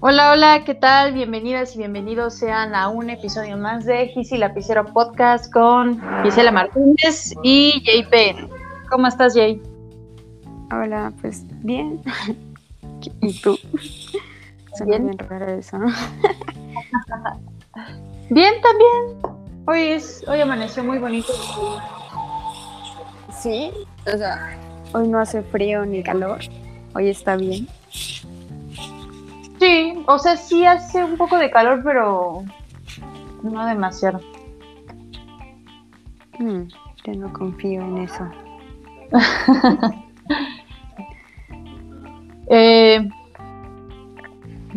Hola, hola, ¿qué tal? Bienvenidas y bienvenidos sean a un episodio más de Gisi Lapicero Podcast con Gisela Martínez y JP. ¿Cómo estás, Jay? Hola, pues bien. ¿Y tú? Suena bien, raro eso, ¿no? bien, también. Hoy es, hoy amaneció muy bonito. Sí, o sea, hoy no hace frío ni calor. Hoy está bien. Sí, o sea, sí hace un poco de calor, pero no demasiado. Mm, yo no confío en eso. Eh,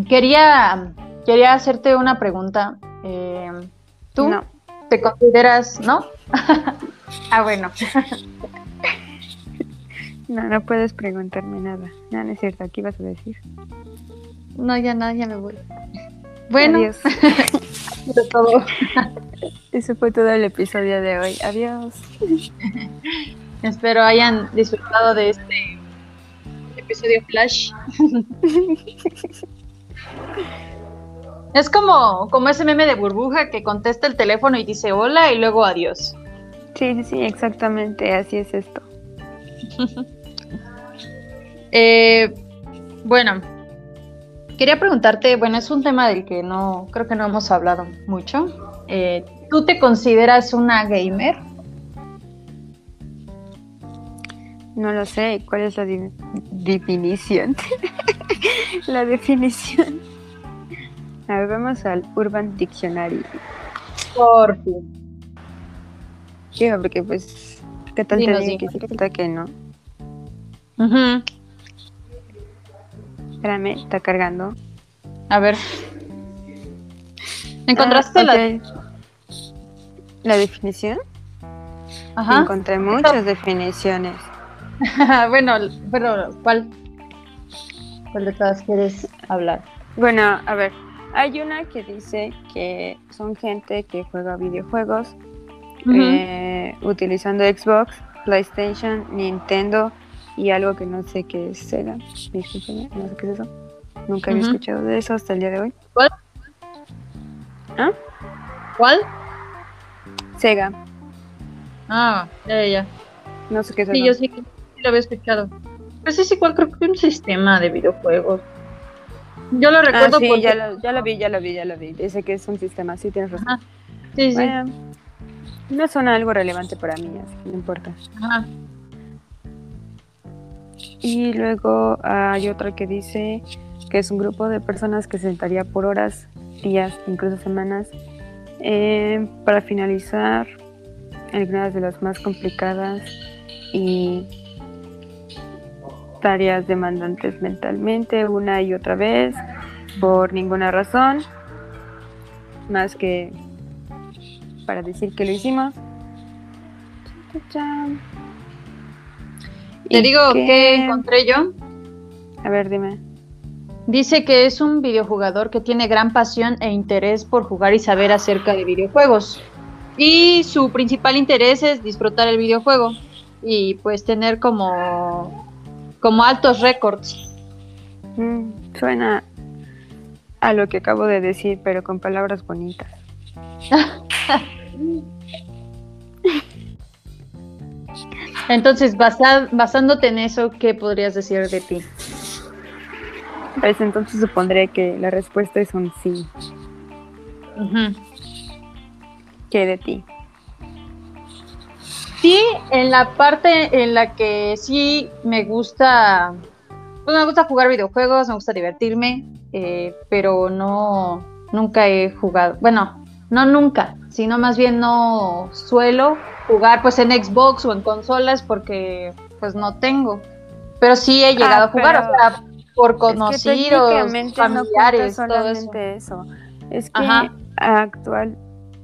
quería, quería hacerte una pregunta. Eh, ¿Tú te consideras, no? ah, bueno. no, no puedes preguntarme nada. No, no es cierto. ¿Qué vas a decir? No, ya nada, ya me voy. Bueno, Adiós. todo. Eso fue todo el episodio de hoy. Adiós. Espero hayan disfrutado de este episodio flash. es como, como ese meme de burbuja que contesta el teléfono y dice hola y luego adiós. Sí, sí, sí, exactamente, así es esto. eh, bueno, quería preguntarte, bueno, es un tema del que no, creo que no hemos hablado mucho. Eh, ¿Tú te consideras una gamer? No lo sé, ¿cuál es la definición? la definición. A ver, vamos al Urban Dictionary. Por ti. Sí, porque pues, ¿qué tal Dinos, te digo que sí, qué tal que no? Ujú. Espérame, está cargando. A ver. ¿Encontraste Ah, la...? la definición? Ajá. Encontré muchas definiciones. bueno, pero ¿cuál? ¿Cuál de todas quieres hablar? Bueno, a ver, hay una que dice que son gente que juega videojuegos eh, utilizando Xbox, PlayStation, Nintendo y algo que no sé qué es Sega. Discúlpeme, no sé qué es eso. Nunca había escuchado de eso hasta el día de hoy. ¿Cuál? ¿Ah? ¿Cuál? Sega, Ah, ya, ya, no sé qué es Sí, eso. yo sí, que- sí lo había escuchado. Pues es igual, creo que un sistema de videojuegos. Yo lo Ah, recuerdo sí, porque... ya lo, ya lo vi, ya lo vi, ya lo vi. Dice que es un sistema, sí tienes razón. Ajá. Sí, sí. No suena algo relevante para mí, así que no importa. Ajá. Y luego hay otra que dice que es un grupo de personas que se sentaría por horas, días, incluso semanas, eh, para finalizar algunas de las más complicadas y tareas demandantes mentalmente una y otra vez por ninguna razón más que para decir que lo hicimos. Chan, chan. Te digo que encontré yo. A ver, dime. Dice que es un videojugador que tiene gran pasión e interés por jugar y saber acerca de videojuegos. Y su principal interés es disfrutar el videojuego y pues tener como, como altos récords. Mm, suena a lo que acabo de decir, pero con palabras bonitas. Entonces, basa- basándote en eso, ¿qué podrías decir de ti? Pues entonces supondré que la respuesta es un sí. ¿Qué de ti? Sí, en la parte en la que sí me gusta, pues me gusta jugar videojuegos, me gusta divertirme, eh, pero no, nunca he jugado, bueno, no nunca, sino más bien no suelo jugar pues en Xbox o en consolas porque pues no tengo, pero sí he llegado Ah, a jugar, o sea, por es que conocidos, técnicamente familiares, no todo eso. eso. Es que Ajá. actual,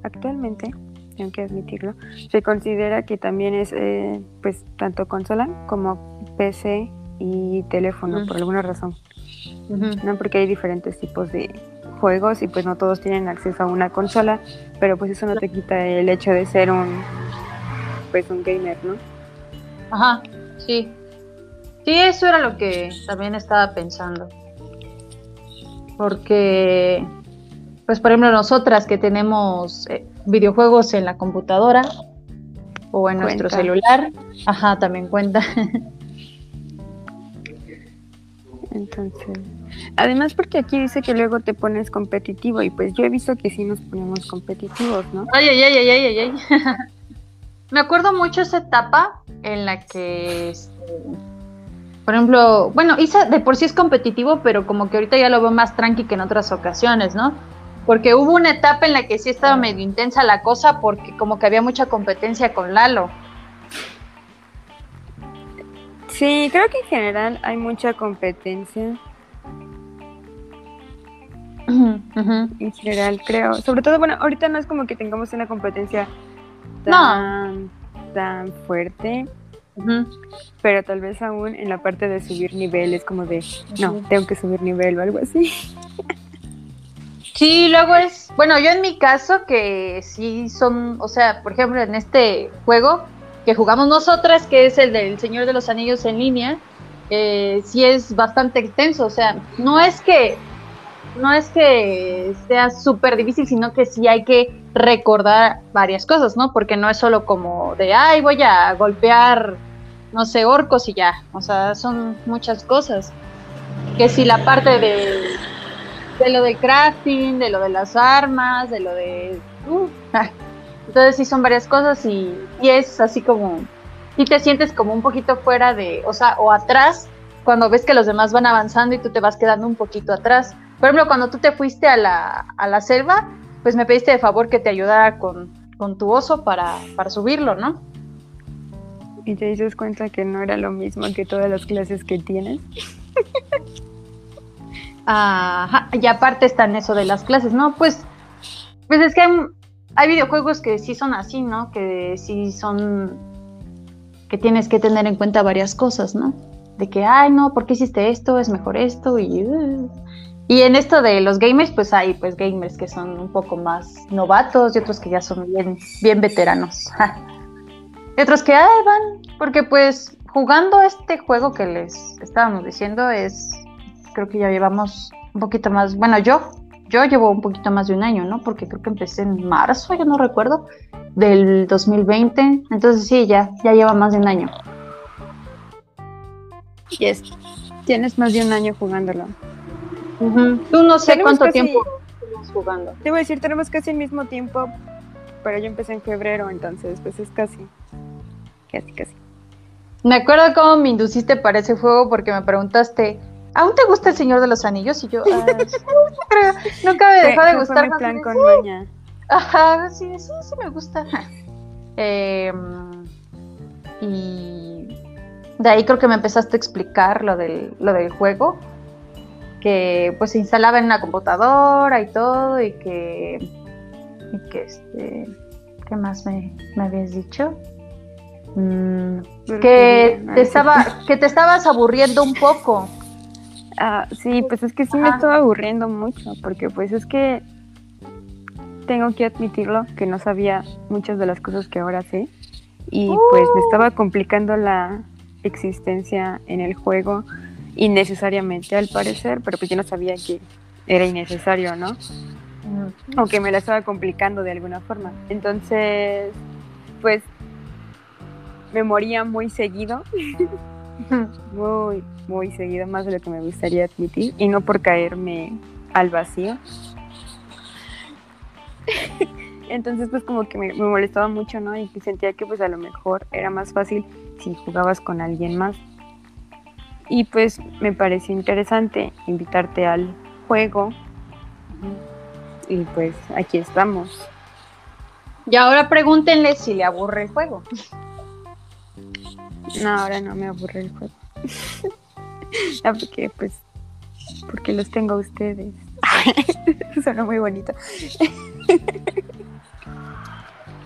actualmente, tengo que admitirlo, se considera que también es eh, pues tanto consola como PC y teléfono, por alguna razón. ¿no? Porque hay diferentes tipos de juegos y pues no todos tienen acceso a una consola, pero pues eso no te quita el hecho de ser un pues un gamer, ¿no? Ajá, sí. Sí, eso era lo que también estaba pensando. porque, pues por ejemplo, nosotras que tenemos eh, videojuegos en la computadora o en nuestro celular, ajá, también cuenta. Entonces, además porque aquí dice que luego te pones competitivo y pues yo he visto que sí nos ponemos competitivos, ¿no? Ay, ay, ay, ay, ay, ay. Me acuerdo mucho esa etapa en la que, este, por ejemplo, bueno, Isa de por sí es competitivo, pero como que ahorita ya lo veo más tranqui que en otras ocasiones, ¿no? Porque hubo una etapa en la que sí estaba medio intensa la cosa porque como que había mucha competencia con Lalo. Sí, creo que en general hay mucha competencia. En general, creo. Sobre todo, bueno, ahorita no es como que tengamos una competencia tan, tan fuerte. Pero tal vez aún en la parte de subir nivel es como de, no, tengo que subir nivel o algo así. Sí, luego es, bueno, yo en mi caso que sí son, o sea, por ejemplo, en este juego que jugamos nosotras, que es el del Señor de los Anillos en línea, eh, sí es bastante extenso, o sea, no es que no es que sea súper difícil, sino que sí hay que recordar varias cosas, ¿no? Porque no es solo como de, ay, voy a golpear, no sé, orcos y ya. O sea, son muchas cosas. Que si la parte de, de lo de crafting, de lo de las armas, de lo de... Uh, entonces sí son varias cosas y, y es así como... Y te sientes como un poquito fuera de, o sea, o atrás, cuando ves que los demás van avanzando y tú te vas quedando un poquito atrás por ejemplo, cuando tú te fuiste a la, a la selva, pues me pediste de favor que te ayudara con, tu oso para, subirlo, ¿no? Y te dices cuenta que no era lo mismo que todas las clases que tienes. Ajá, y aparte están eso de las clases, ¿no? Pues, pues es que hay, videojuegos que sí son así, ¿no? Que sí son, que tienes que tener en cuenta varias cosas, ¿no? De que, ay, no, ¿por qué hiciste esto? Es mejor esto y... Y en esto de los gamers, pues hay pues gamers que son un poco más novatos y otros que ya son bien, bien veteranos. y otros que ay, van, porque pues jugando este juego que les estábamos diciendo es, creo que ya llevamos un poquito más, bueno, yo, yo llevo un poquito más de un año, ¿no? Porque creo que empecé en marzo, yo no recuerdo, del 2020. Entonces sí, ya, ya lleva más de un año. Yes. Tienes más de un año jugándolo. Tú no sé cuánto tiempo estamos jugando. Te voy a decir, tenemos casi el mismo tiempo, pero yo empecé en febrero, entonces pues es casi, casi, casi. Me acuerdo cómo me induciste para ese juego porque me preguntaste, ¿aún te gusta el Señor de los Anillos? Y yo, ah, nunca me dejó de gustar. Fue plan con Maña. Ajá, sí, sí, sí me gusta. Em, y de ahí creo que me empezaste a explicar lo del, lo del juego que pues se instalaba en una computadora y todo y que y que este qué más me, habías dicho mm, que te estaba que te estabas aburriendo un poco ah, sí pues es que sí me estaba aburriendo mucho porque pues es que tengo que admitirlo que no sabía muchas de las cosas que ahora sé y pues me estaba complicando la existencia en el juego innecesariamente al parecer, pero pues yo no sabía que era innecesario, ¿no? O que me la estaba complicando de alguna forma. Entonces, pues me moría muy seguido, muy, muy seguido, más de lo que me gustaría admitir, y no por caerme al vacío. Entonces, pues como que me, me, molestaba mucho, ¿no? Y sentía que pues a lo mejor era más fácil si jugabas con alguien más. Y pues me pareció interesante invitarte al juego. Y pues aquí estamos. Y ahora pregúntenle si le aburre el juego. No, ahora no me aburre el juego. no, porque pues porque los tengo a ustedes. Suena muy bonito.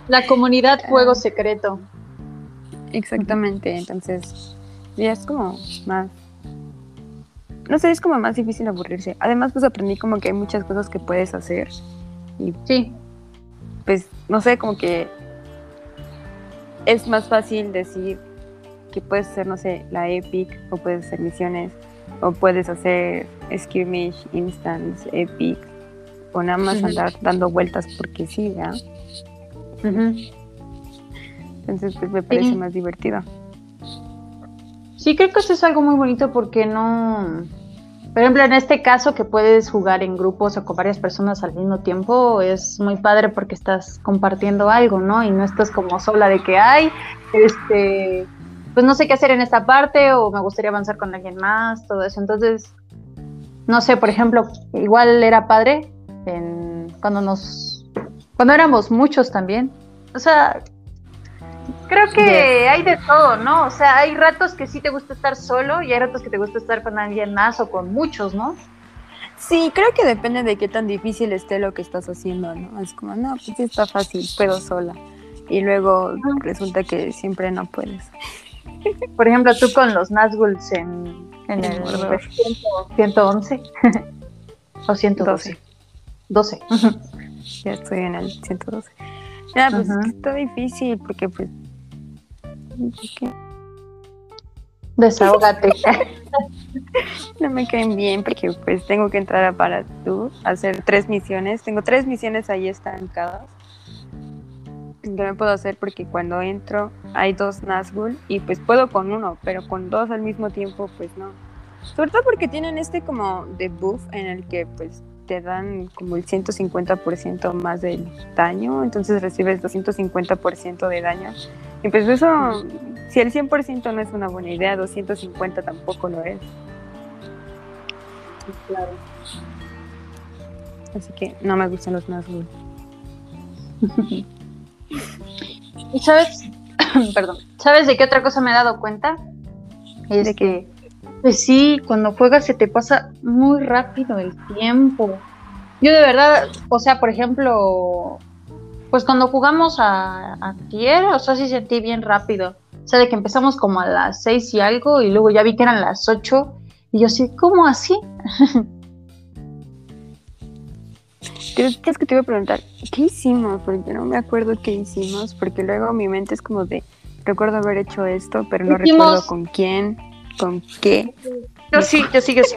La comunidad juego secreto. Exactamente, entonces y es como más no sé, es como más difícil aburrirse. Además, pues aprendí como que hay muchas cosas que puedes hacer. Y sí. Pues, no sé, como que es más fácil decir que puedes hacer, no sé, la Epic o puedes hacer misiones O puedes hacer skirmish, instance, epic, o nada más andar dando vueltas porque sí, ¿ya? Entonces, pues me parece más divertido. Sí, creo que eso es algo muy bonito porque no. Por ejemplo, en este caso que puedes jugar en grupos o con varias personas al mismo tiempo, es muy padre porque estás compartiendo algo, ¿no? Y no estás como sola de que hay, este, pues no sé qué hacer en esta parte o me gustaría avanzar con alguien más, todo eso. Entonces, no sé, por ejemplo, igual era padre en, cuando nos, cuando éramos muchos también. O sea, Creo que hay de todo, ¿no? O sea, hay ratos que sí te gusta estar solo y hay ratos que te gusta estar con alguien más o con muchos, ¿no? Sí, creo que depende de qué tan difícil esté lo que estás haciendo, ¿no? Es como, no, pues sí está fácil, puedo sola. Y luego resulta que siempre no puedes. Por ejemplo, tú con los Nazguls en, en el, 111 o 112. 12. Ya estoy en el 112. Ya, pues está difícil porque pues Desahógate. no me caen bien porque pues tengo que entrar a para tú, hacer tres misiones. Tengo tres misiones ahí estancadas. Me puedo hacer porque cuando entro hay dos Nazgul y pues puedo con uno, pero con dos al mismo tiempo pues no. Sobre todo porque tienen este como debuff en el que pues te dan como el 150% más del daño, entonces recibes 250% de daño y pues eso, si el 100% no es una buena idea, 250 tampoco lo es. Claro. Así que no me gustan los Nazgûl. ¿Y sabes? Perdón. ¿Sabes de qué otra cosa me he dado cuenta? Es de que, pues sí, cuando juegas se te pasa muy rápido el tiempo. Yo de verdad, o sea, por ejemplo, pues cuando jugamos a, a tierra, o sea, sí sentí bien rápido. O sea, de que empezamos como a las seis y algo y luego ya vi que eran las ocho y yo así, ¿cómo así? es que te iba a preguntar, ¿qué hicimos? Porque no me acuerdo qué hicimos, porque luego mi mente es como de, recuerdo haber hecho esto, pero no recuerdo con quién, con qué. Yo sí, yo sí, yo sí.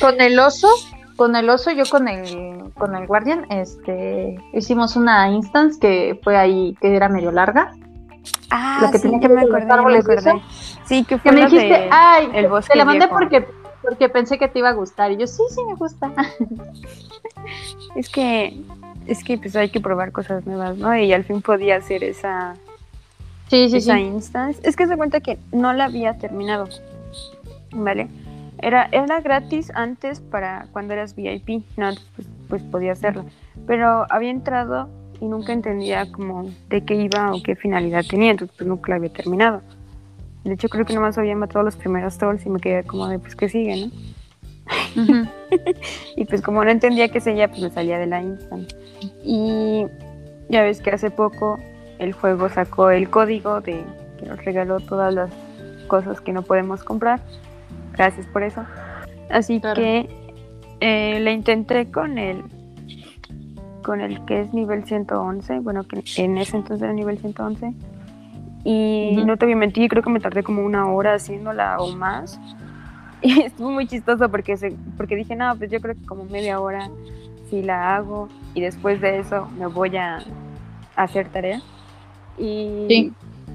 Con el oso con el oso, yo con el, con el Guardian, este, hicimos una instance que fue ahí, que era medio larga. Ah, lo que tenía que me acordé, Sí, que fue que me dijiste, ay, el bosque te la mandé porque, porque pensé que te iba a gustar. Y yo, sí, sí, me gusta. es que, es que pues hay que probar cosas nuevas, ¿no? Y al fin podía hacer esa, sí, sí, esa instance. Es que se cuenta que no la había terminado, ¿vale? Era, era gratis antes para cuando eras VIP, no, pues, pues podía hacerlo. Pero había entrado y nunca entendía como de qué iba o qué finalidad tenía, entonces pues nunca la había terminado. De hecho creo que nomás había matado los primeros trolls y me quedé como de pues que sigue, ¿no? y pues como no entendía qué sería, pues me salía de la instant. Y ya ves que hace poco el juego sacó el código de que nos regaló todas las cosas que no podemos comprar Gracias por eso. Así que eh, le intenté con el con el que es nivel 111, bueno, que en ese entonces era nivel 111. Y no te voy a mentir, creo que me tardé como una hora haciéndola o más. Y estuvo muy chistoso porque, se, porque dije, no, pues yo creo que como media hora sí la hago y después de eso me voy a, hacer tarea. Y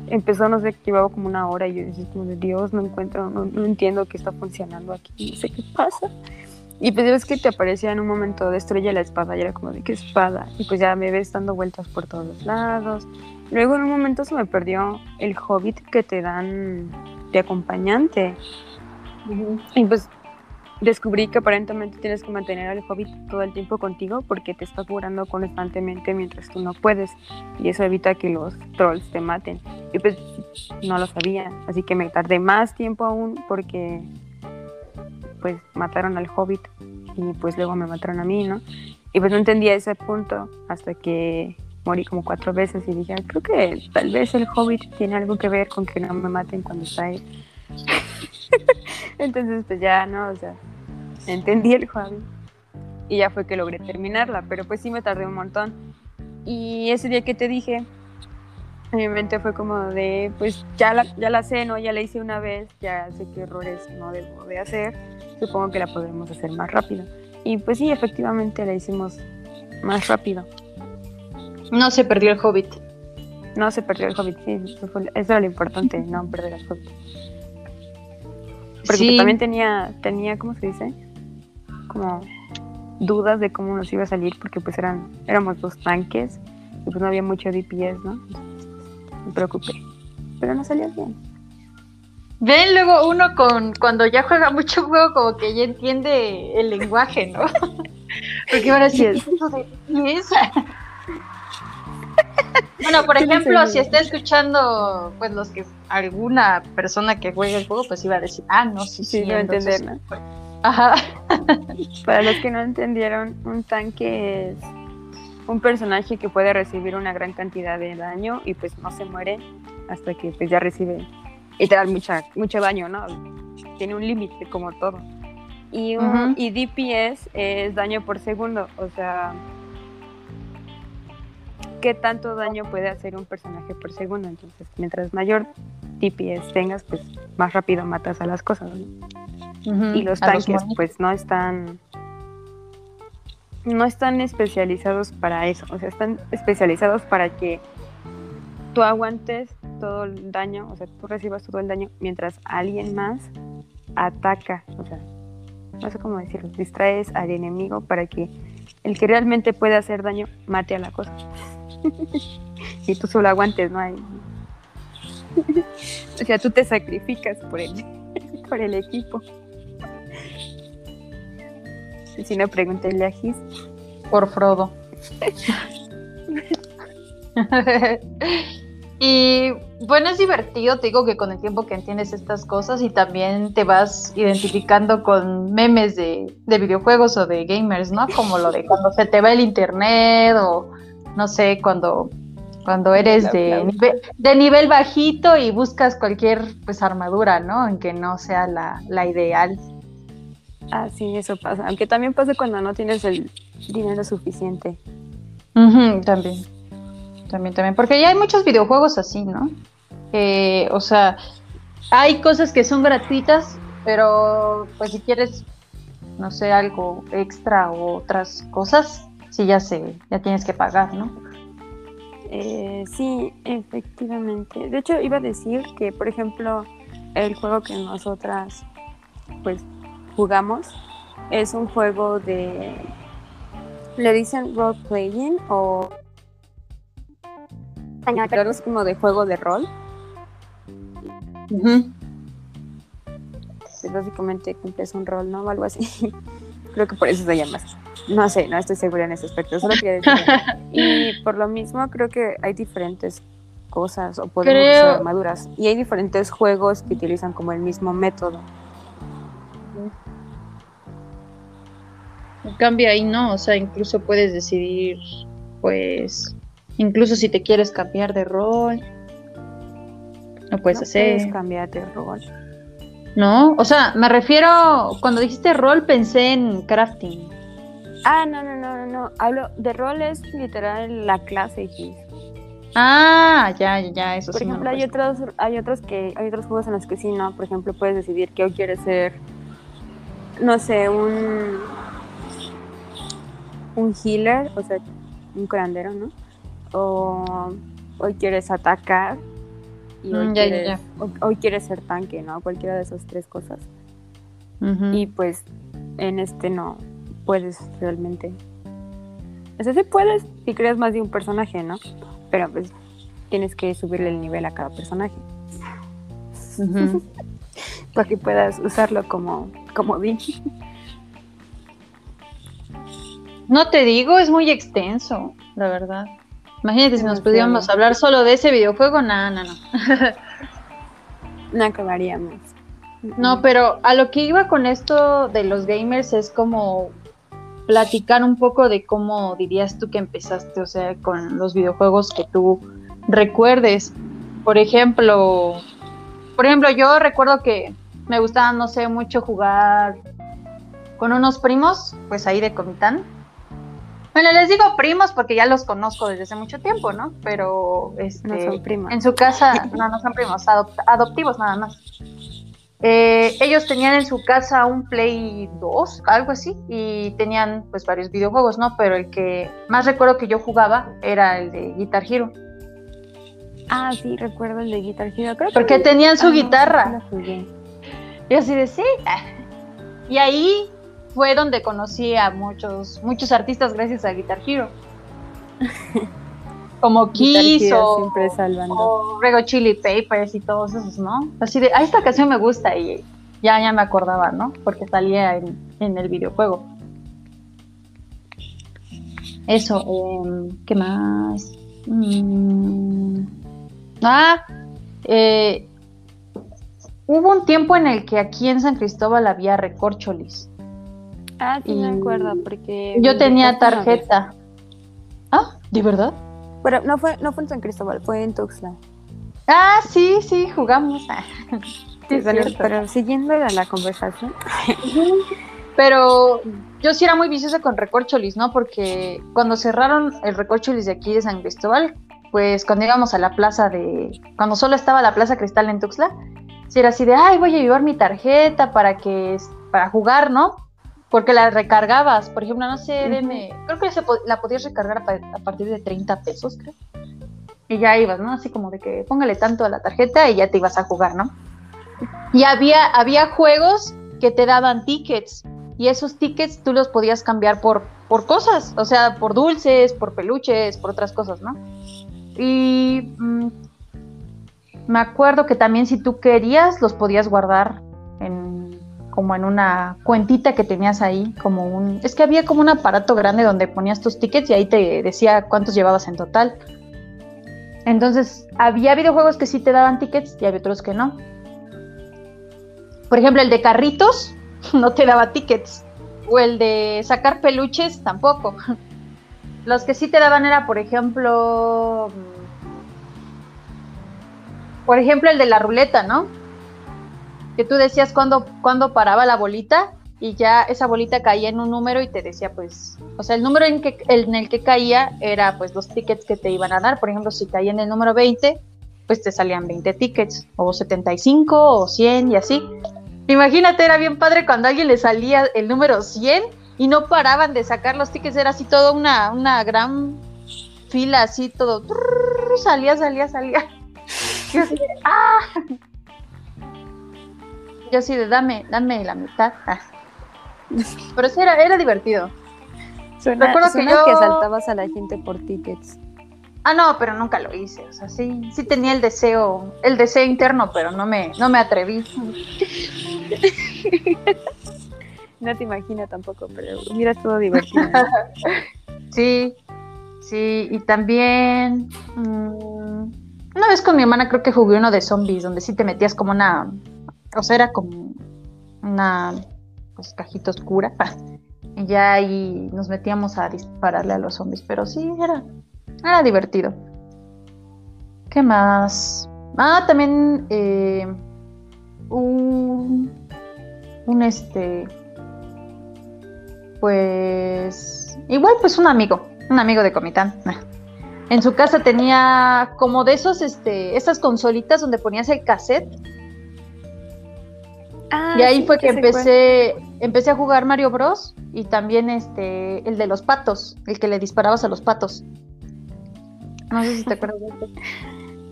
empezó, no sé, que llevaba como una hora y yo decía, como de Dios, no encuentro, no, entiendo qué está funcionando aquí, no sé qué pasa. Y pues ves que te aparecía en un momento, destruye la espada, y era como de qué espada. Y pues ya me ves dando vueltas por todos los lados. Luego en un momento se me perdió el hobbit que te dan de acompañante. Y pues descubrí que aparentemente tienes que mantener al hobbit todo el tiempo contigo porque te está curando constantemente mientras tú no puedes y eso evita que los trolls te maten. Y pues no lo sabía, así que me tardé más tiempo aún porque pues mataron al hobbit y pues luego me mataron a mí, ¿no? Y pues no entendía ese punto hasta que morí como cuatro veces y dije, creo que tal vez el hobbit tiene algo que ver con que no me maten cuando está ahí. Entonces, pues ya, ¿no? O sea, entendí el juego y ya fue que logré terminarla, pero pues sí me tardé un montón. Y ese día que te dije, mi mente fue como de, pues ya la, ya la sé, ¿no? Ya la hice una vez, ya sé qué errores no debo de hacer, supongo que la podemos hacer más rápido. Y pues sí, efectivamente la hicimos más rápido. No se perdió el Hobbit. No se perdió el Hobbit, sí, eso, era lo importante, no perder el Hobbit. Porque también tenía, tenía, ¿cómo se dice? Como dudas de cómo nos iba a salir, porque pues eran, éramos dos tanques y pues no había mucho DPS, ¿no? me preocupé. Pero no salió bien. Ven luego uno con cuando ya juega mucho juego como que ya entiende el lenguaje, ¿no? Porque ahora sí es Bueno, por ejemplo, si está escuchando, pues los que alguna persona que juegue el juego, pues iba a decir, ah, no, sí, sí, sí ¿no? Ajá. Para los que no entendieron, un tanque es un personaje que puede recibir una gran cantidad de daño y pues no se muere hasta que pues ya recibe literal mucha, mucho daño, ¿no? Tiene un límite como todo. Y, y DPS es daño por segundo, o sea, ¿qué tanto daño puede hacer un personaje por segundo? Entonces, mientras mayor DPS tengas, pues más rápido matas a las cosas. Y los tanques, pues no están no están especializados para eso, o sea, están especializados para que tú aguantes todo el daño, o sea, tú recibas todo el daño mientras alguien más ataca, o sea, no sé cómo decirlo, distraes al enemigo para que el que realmente puede hacer daño mate a la cosa. y tú solo aguantes, ¿no? Hay... o sea, tú te sacrificas por el, por el equipo. Si no, pregúntale a Gis. Por Frodo. y bueno, es divertido, te digo que con el tiempo que entiendes estas cosas y también te vas identificando con memes de, videojuegos o de gamers, ¿no? Como lo de cuando se te va el internet o no sé, cuando, cuando eres de nivel, de nivel bajito y buscas cualquier pues armadura, ¿no? En que no sea la, la ideal. Ah, sí, eso pasa. Aunque también pasa cuando no tienes el dinero suficiente. también. También, también. Porque ya hay muchos videojuegos así, ¿no? o sea, hay cosas que son gratuitas, pero pues si quieres, no sé, algo extra o otras cosas, sí ya se, ya tienes que pagar, ¿no? Eh, sí, efectivamente. De hecho, iba a decir que, por ejemplo, el juego que nosotras, pues, jugamos es un juego de. Le dicen role playing o. Pero es como de juego de rol. básicamente cumples un rol, ¿no? O algo así. Creo que por eso se llama así. No sé, no estoy segura en ese aspecto. Solo quería decir. y por lo mismo, creo que hay diferentes cosas o podemos usar armaduras. Y hay diferentes juegos que utilizan como el mismo método. cambia ahí no, o sea, incluso puedes decidir, pues, incluso si te quieres cambiar de rol, no puedes hacer. Puedes cambiar de rol. No, o sea, me refiero, cuando dijiste rol pensé en crafting. Ah, no, no, no, no, no. Hablo de rol es literal la clase X. Ah, ya, ya, ya, eso Por ejemplo, hay otros, hay otros que, hay otros juegos en los que sí, no. Por ejemplo, puedes decidir que hoy quieres ser, no sé, un un healer, o sea, un curandero, ¿no? O hoy quieres atacar y hoy, mm, quieres, hoy quieres ser tanque, ¿no? Cualquiera de esas tres cosas. Y pues en este no puedes realmente. O sea, sí puedes si creas más de un personaje, ¿no? Pero pues tienes que subirle el nivel a cada personaje. Para que puedas usarlo como, como No te digo, es muy extenso, la verdad. Imagínate si nos pudiéramos hablar solo de ese videojuego, no, no, no. no acabaríamos. No, pero a lo que iba con esto de los gamers es como platicar un poco de cómo dirías tú que empezaste, o sea, con los videojuegos que tú recuerdes. Por ejemplo, por ejemplo, yo recuerdo que me gustaba, no sé, mucho jugar con unos primos, pues ahí de Comitán Bueno, les digo primos porque ya los conozco desde hace mucho tiempo, ¿no? Pero este, No son primos. en su casa, no, no son primos, adop- adoptivos nada más. Eh, ellos tenían en su casa un Play 2, algo así, y tenían pues varios videojuegos, ¿no? Pero el que más recuerdo que yo jugaba era el de Guitar Hero. Ah, sí, recuerdo el de Guitar Hero. Creo que Porque no- tenían su ah, no, sí, guitarra. jugué. Y así de sí. Y ahí fue donde conocí a muchos, muchos artistas gracias a Guitar Hero. Como Kiss o, o Red Hot Chili Papers y todos esos, ¿no? Así de, ah, esta canción me gusta y ya, ya me acordaba, ¿no? Porque salía en, en el videojuego. Eso, em, ¿qué más? Mm, ah, eh, hubo un tiempo en el que aquí en San Cristóbal había recorcholis. Ah, sí, me y- acuerdo, porque... Yo tenía tarjeta. Ah, ¿de verdad? Pero no fue, no fue en San Cristóbal, fue en Tuxtla. Ah, sí, sí, jugamos. Sí, pero, siguiendo la, la conversación. Pero yo sí era muy viciosa con recorcholis, ¿no? Porque cuando cerraron el recorcholis de aquí de San Cristóbal, pues cuando íbamos a la plaza de. Cuando solo estaba la plaza Cristal en Tuxtla, sí era así de, ay, voy a llevar mi tarjeta para que. para jugar, ¿no? Porque la recargabas, por ejemplo, no sé, deme- creo que se la podías recargar a partir de 30 pesos, creo. Y ya ibas, ¿no? Así como de que póngale tanto a la tarjeta y ya te ibas a jugar, ¿no? Y había, había juegos que te daban tickets y esos tickets tú los podías cambiar por, por cosas, o sea, por dulces, por peluches, por otras cosas, ¿no? Y mm, me acuerdo que también si tú querías los podías guardar en como en una cuentita que tenías ahí, como un... Es que había como un aparato grande donde ponías tus tickets y ahí te decía cuántos llevabas en total. Entonces, había videojuegos que sí te daban tickets y había otros que no. Por ejemplo, el de carritos no te daba tickets. O el de sacar peluches tampoco. Los que sí te daban era, por ejemplo, mm, por ejemplo, el de la ruleta, ¿no? Que tú decías cuándo, cuándo paraba la bolita y ya esa bolita caía en un número y te decía, pues, o sea, el número en, que, en el que caía era, pues, los tickets que te iban a dar. Por ejemplo, si caía en el número 20, pues te salían 20 tickets, o 75, o 100 y así. Imagínate, era bien padre cuando a alguien le salía el número 100 y no paraban de sacar los tickets, era así toda una, una gran fila, así todo, salía, salía, salía. ¡ah! Yo así de, dame, dame la mitad. Ah. Pero sí, era, era divertido. suena, Recuerdo que yo- que saltabas a la gente por tickets. Ah, no, pero nunca lo hice. O sea, sí, sí tenía el deseo, el deseo interno, pero no me, no me atreví. No te imagino tampoco, pero hubiera todo divertido. ¿no? Sí, sí, y también mm, una vez con mi hermana creo que jugué uno de zombies, donde sí te metías como una, o sea, era como una pues, cajita oscura, y ya ahí nos metíamos a dispararle a los zombies, pero sí, era, era divertido. ¿Qué más? Ah, también eh, un, un este, pues igual pues un amigo, un amigo de Comitán. En su casa tenía como de esos, este, esas consolitas donde ponías el cassette. Ah, y ahí sí, fue que empecé, empecé a jugar Mario Bros. Y también este, el de los patos, el que le disparabas a los patos. No sé si te acuerdas de esto.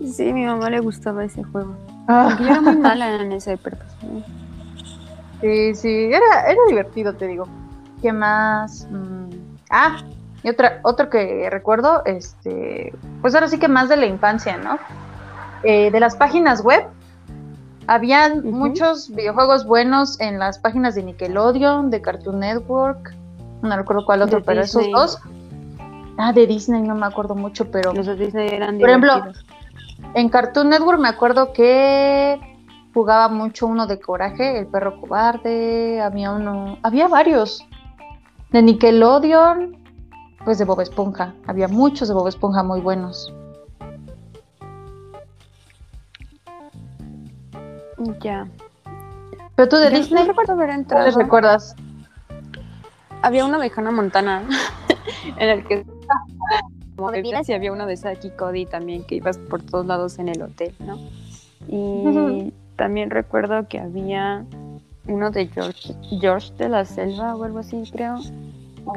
Sí, mi mamá le gustaba ese juego. Ah, Porque yo era muy mala en ese personaje. sí, sí, era, era divertido, te digo. ¿Qué más? Mm, ah, y otra, otro que recuerdo, este, pues ahora sí que más de la infancia, ¿no? Eh, de las páginas web. Habían Ujú. muchos videojuegos buenos en las páginas de Nickelodeon, de Cartoon Network, no recuerdo cuál otro, De pero esos Disney. dos. Ah, de Disney no me acuerdo mucho, pero Los de Disney eran Por ejemplo, en Cartoon Network me acuerdo que jugaba mucho uno de Coraje, el perro cobarde, había uno, había varios. De Nickelodeon, pues de Bob Esponja, había muchos de Bob Esponja muy buenos. Ya. Pero tú de Yo Disney, no recuerdo haber ¿cuáles entrado. recuerdas? Había una de Hannah Montana. en el que como bebidas y había uno de Saki Cody también que ibas por todos lados en el hotel, ¿no? Y también recuerdo que había uno de George, George de la Selva o algo así, creo.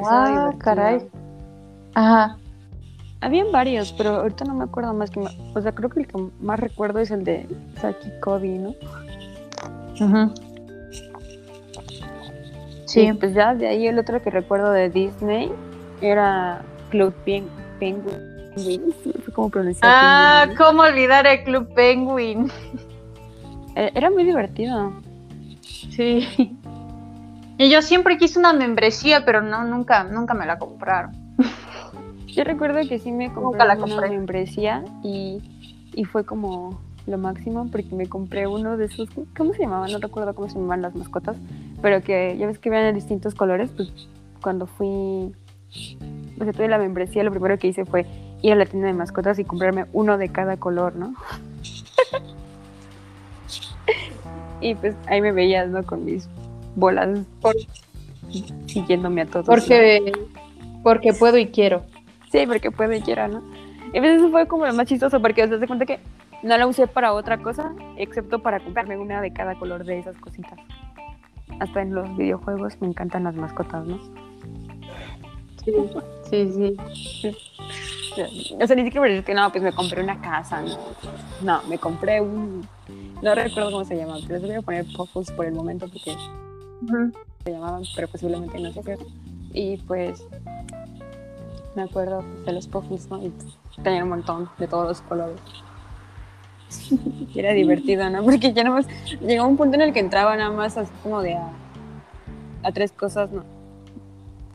Ah, caray. Ajá. Habían varios, pero ahorita no me acuerdo más que O sea, creo que el que más recuerdo es el de Saki Cody, ¿no? Ajá. Sí. pues ya de ahí el otro que recuerdo de Disney era Club Penguin. ¿Cómo pronunciar? Ah, ¿cómo olvidar el Club Penguin? E-, era muy divertido. Sí. Y yo siempre quise una membresía, pero no, nunca, nunca me la compraron. Yo recuerdo que sí me compré una membresía y, y fue como lo máximo porque me compré uno de esos, ¿cómo se llamaban? No recuerdo cómo se llamaban las mascotas, pero que ya ves que vean en distintos colores, pues cuando fui, o sea, tuve la membresía, lo primero que hice fue ir a la tienda de mascotas y comprarme uno de cada color, ¿no? y pues ahí me veías, ¿no? Con mis bolas siguiéndome a todos. Porque, porque puedo y quiero. Sí, porque puedo y quiero, ¿no? Y pues eso fue como lo más chistoso, porque se hace cuenta que no la usé para otra cosa, excepto para comprarme una de cada color de esas cositas. Hasta en los videojuegos me encantan las mascotas, ¿no? Sí, sí, sí. O sea, ni siquiera decir que no, pues me compré una casa, ¿no? No, me compré un... No recuerdo cómo se llama, pero les voy a poner Puffles por el momento porque se llamaban, pero posiblemente no sé qué. Y pues me acuerdo de los Puffles, ¿no? Y tenía un montón de todos los colores. era divertido, ¿no? Porque ya nada más llegó un punto en el que entraba nada más así como de a, a tres cosas, ¿no?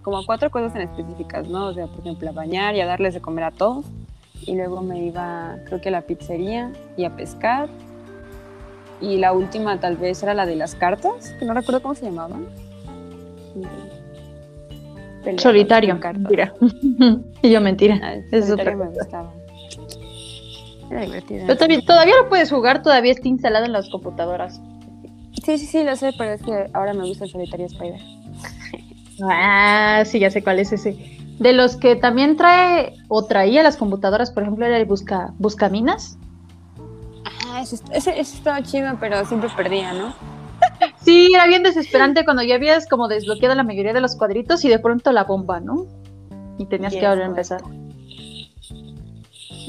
Como a cuatro cosas en específicas, ¿no? O sea, por ejemplo, a bañar y a darles de comer a todos. Y luego me iba, creo que a la pizzería y a pescar. Y la última tal vez era la de las cartas, que no recuerdo cómo se Solitario. Mentira. y yo mentira. Ah, es otra me gustaba. Era divertido. Pero también, todavía lo puedes jugar, todavía está instalado en las computadoras. Sí, sí, sí, lo sé, pero es que ahora me gusta el solitario Spider. ah, sí, ya sé cuál es ese. De los que también trae o traía las computadoras, por ejemplo, era el Busca, Buscaminas. Ah, ese, ese, estaba chido, pero siempre perdía, ¿no? Sí, era bien desesperante cuando ya habías como desbloqueado la mayoría de los cuadritos y de pronto la bomba, ¿no? Y tenías que volver a empezar.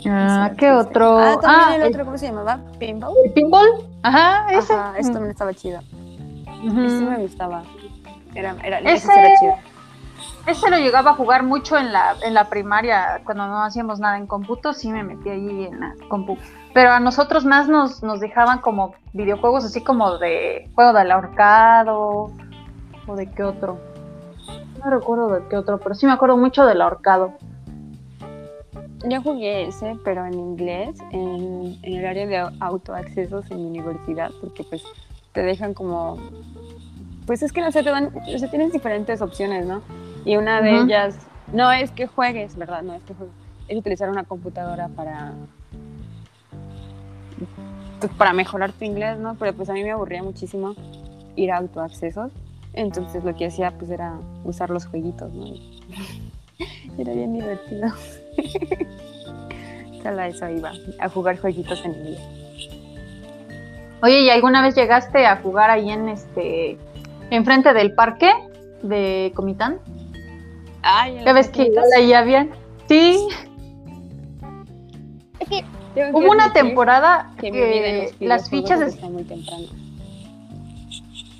Ah, ¿qué otro? Ah, también el ah, otro, ¿cómo se llamaba? ¿Pinball? ¿El pinball? Ajá, ese. Ajá, ese también estaba chido. Ese me gustaba. Era, era, ese, era chido. Ese lo llegaba a jugar mucho en la, en la primaria, cuando no hacíamos nada en cómputo, sí me metí allí en la compu. Pero a nosotros más nos, nos dejaban como videojuegos así como de juego del ahorcado, o de qué otro. No recuerdo de qué otro, pero sí me acuerdo mucho del ahorcado. Yo jugué ese, pero en inglés, en, el área de autoaccesos en mi universidad, porque pues te dejan como, pues es que no sé, te dan, o sea, tienes diferentes opciones, ¿no? Y una de ellas, no es que juegues, ¿verdad? No es que juegues, es utilizar una computadora para, para mejorar tu inglés, ¿no? Pero pues a mí me aburría muchísimo ir a autoaccesos, entonces lo que hacía pues era usar los jueguitos, ¿no? era bien divertido. Solo eso iba, a jugar jueguitos en inglés. Oye, ¿y alguna vez llegaste a jugar ahí en este, enfrente del parque de Comitán? Ay, ¿Ya ves que ahí habían? Sí. Hubo una temporada que, las fichas están muy temprano.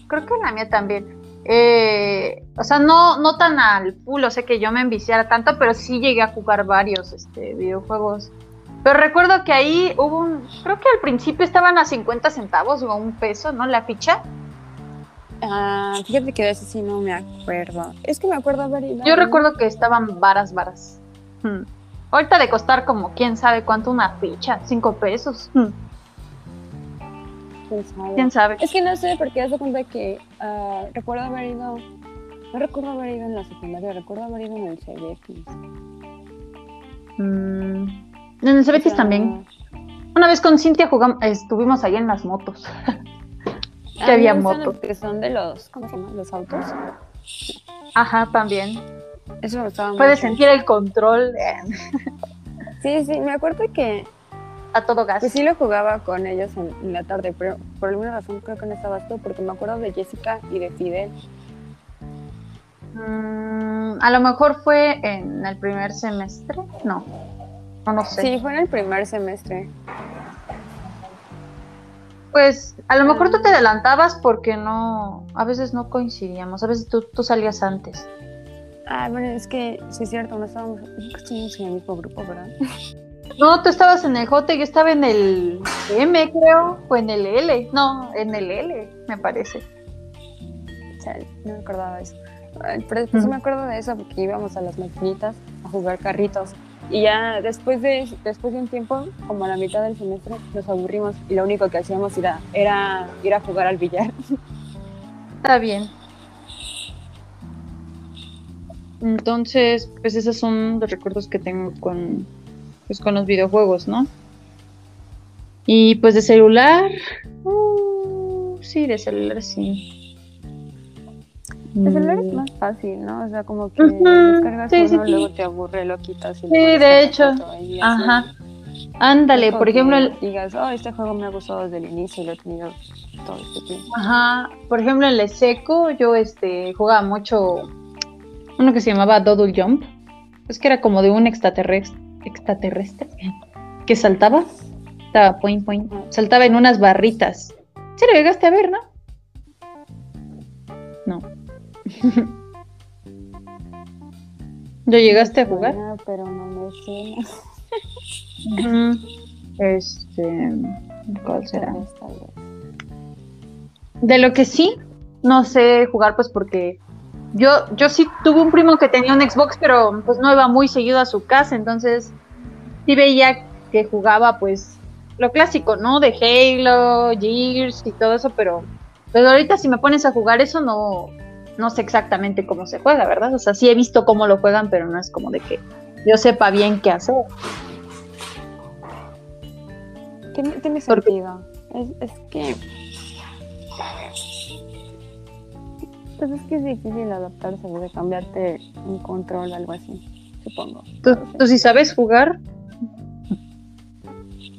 Creo que la mía también eh, o sea, no, no tan al full, o sea que yo me enviciara tanto, pero sí llegué a jugar varios este, videojuegos. Pero recuerdo que ahí hubo un, creo que al principio estaban a 50 centavos o a un peso, ¿no? La ficha. Ah, fíjate que de eso sí no me acuerdo. Es que me acuerdo haber ido. Yo recuerdo que estaban varas, varas. Hmm. Ahorita de costar como quién sabe cuánto una ficha, 5 pesos. Hmm. ¿Quién sabe? Es que no sé, porque hace cuenta que uh, recuerdo haber ido. No recuerdo haber ido en la secundaria, recuerdo haber ido en el CBX. Mm, en el CBX también. Una vez con Cintia jugamos, estuvimos ahí en las motos. que ah, había motos. que son de los, ¿cómo se llaman? Los autos. Ajá, también. Eso me gustaba Puedes sentir el control. Sí, sí, me acuerdo que a todo gas. Que sí lo jugaba con ellos en, la tarde, pero por alguna razón creo que no estabas tú, porque me acuerdo de Jessica y de Fidel. Mm, a lo mejor fue en el primer semestre, no, no, no sé. Sí, fue en el primer semestre. Pues a lo mejor tú te adelantabas porque no, a veces no coincidíamos, a veces tú, tú salías antes. Ah, bueno, es que sí es cierto, no estábamos, nunca estuvimos en el mismo grupo, ¿verdad? No, tú estabas en el J, yo estaba en el M, creo, o en el L. No, en el L, me parece. Sea, no me acordaba de eso. Pero después me acuerdo de eso porque íbamos a las maquinitas a jugar carritos. Y ya después de, después de un tiempo, como a la mitad del semestre, nos aburrimos y lo único que hacíamos era, era ir a jugar al billar. Está bien. Entonces, pues esos son los recuerdos que tengo con, pues con los videojuegos, ¿no? Y pues de celular, uh, sí, de celular sí. De celular es mm. más fácil, ¿no? O sea, como que descargas uno, luego te aburre, lo quitas. Y sí, de hecho. Ajá. Ándale, por ejemplo. El... Digas, oh, este juego me ha gustado desde el inicio y lo he tenido todo este tiempo. Ajá. Por ejemplo, en el Seco, yo este, jugaba mucho uno que se llamaba Doodle Jump. Es que era como de un extraterrestre extraterrestre que saltaba. Estaba point, point. Saltaba en unas barritas. ¿Sí lo llegaste a ver, no? No. ¿Lo llegaste a jugar? No, pero no me sé. Este. ¿Cuál será? De lo que sí, no sé jugar, pues porque yo, yo sí tuve un primo que tenía un Xbox, pero pues no iba muy seguido a su casa, entonces sí veía que jugaba pues lo clásico, ¿no? De Halo, Gears y todo eso, pero, pero ahorita si me pones a jugar eso no, no sé exactamente cómo se juega, ¿verdad? O sea, sí he visto cómo lo juegan, pero no es como de que yo sepa bien qué hacer. Tiene, tiene sentido. Es, es que Pues es que es difícil adaptarse, de cambiarte un control, algo así, supongo. ¿Tú, ¿tú sí sabes jugar?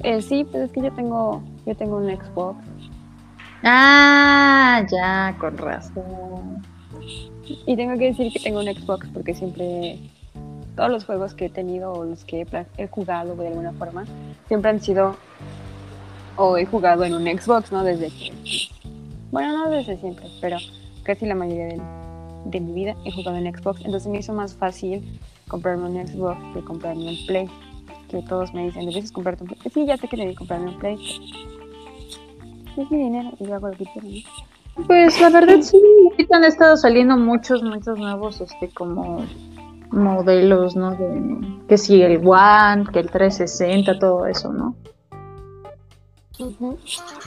Eh, sí, pues es que yo tengo, yo tengo un Xbox. Ah, ya, con razón. Y tengo que decir que tengo un Xbox porque siempre, todos los juegos que he tenido o los que he, he jugado de alguna forma, siempre han sido, o he jugado en un Xbox, ¿no? Desde que, bueno, no desde siempre, pero casi la mayoría de, mi vida he jugado en Xbox, entonces me hizo más fácil comprarme un Xbox que comprarme un Play. Que todos me dicen, ¿debes comprarte un Play? Sí, ya sé que debí comprarme un Play. Es mi dinero y yo hago lo que quiero. Pues la verdad sí, ahorita han estado saliendo muchos, muchos nuevos, este, como modelos, ¿no? De, que si el One, que el 360, todo eso, ¿no?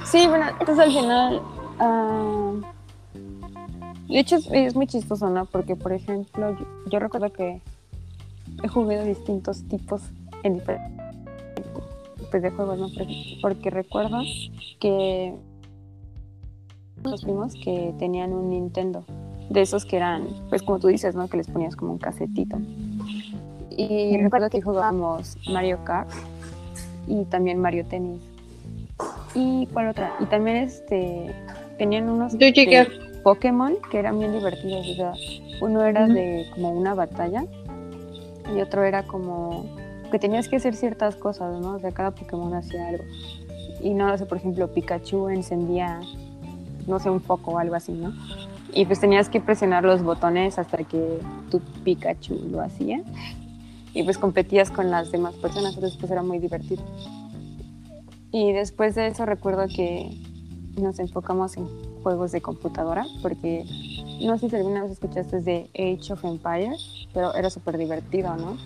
Sí, bueno, entonces al final uh, de hecho, es, muy chistoso, ¿no? Porque, por ejemplo, yo, recuerdo que he jugado distintos tipos en diferentes de juegos, ¿no? Porque recuerdo que los primos que tenían un Nintendo, de esos que eran, pues como tú dices, ¿no? Que les ponías como un casetito. Y recuerdo que jugábamos Mario Kart y también Mario Tennis. ¿Y cuál otra? Y también este tenían unos... Yo llegué Pokémon que eran bien divertidos. O sea, uno era de como una batalla y otro era como que tenías que hacer ciertas cosas, ¿no? O sea, cada Pokémon hacía algo. Y no sé, por ejemplo, Pikachu encendía, no sé, un foco o algo así, ¿no? Y pues tenías que presionar los botones hasta que tu Pikachu lo hacía. Y pues competías con las demás personas, entonces pues era muy divertido. Y después de eso recuerdo que nos enfocamos en juegos de computadora, porque no sé si alguna vez escuchaste de Age of Empires, pero era súper divertido, ¿no?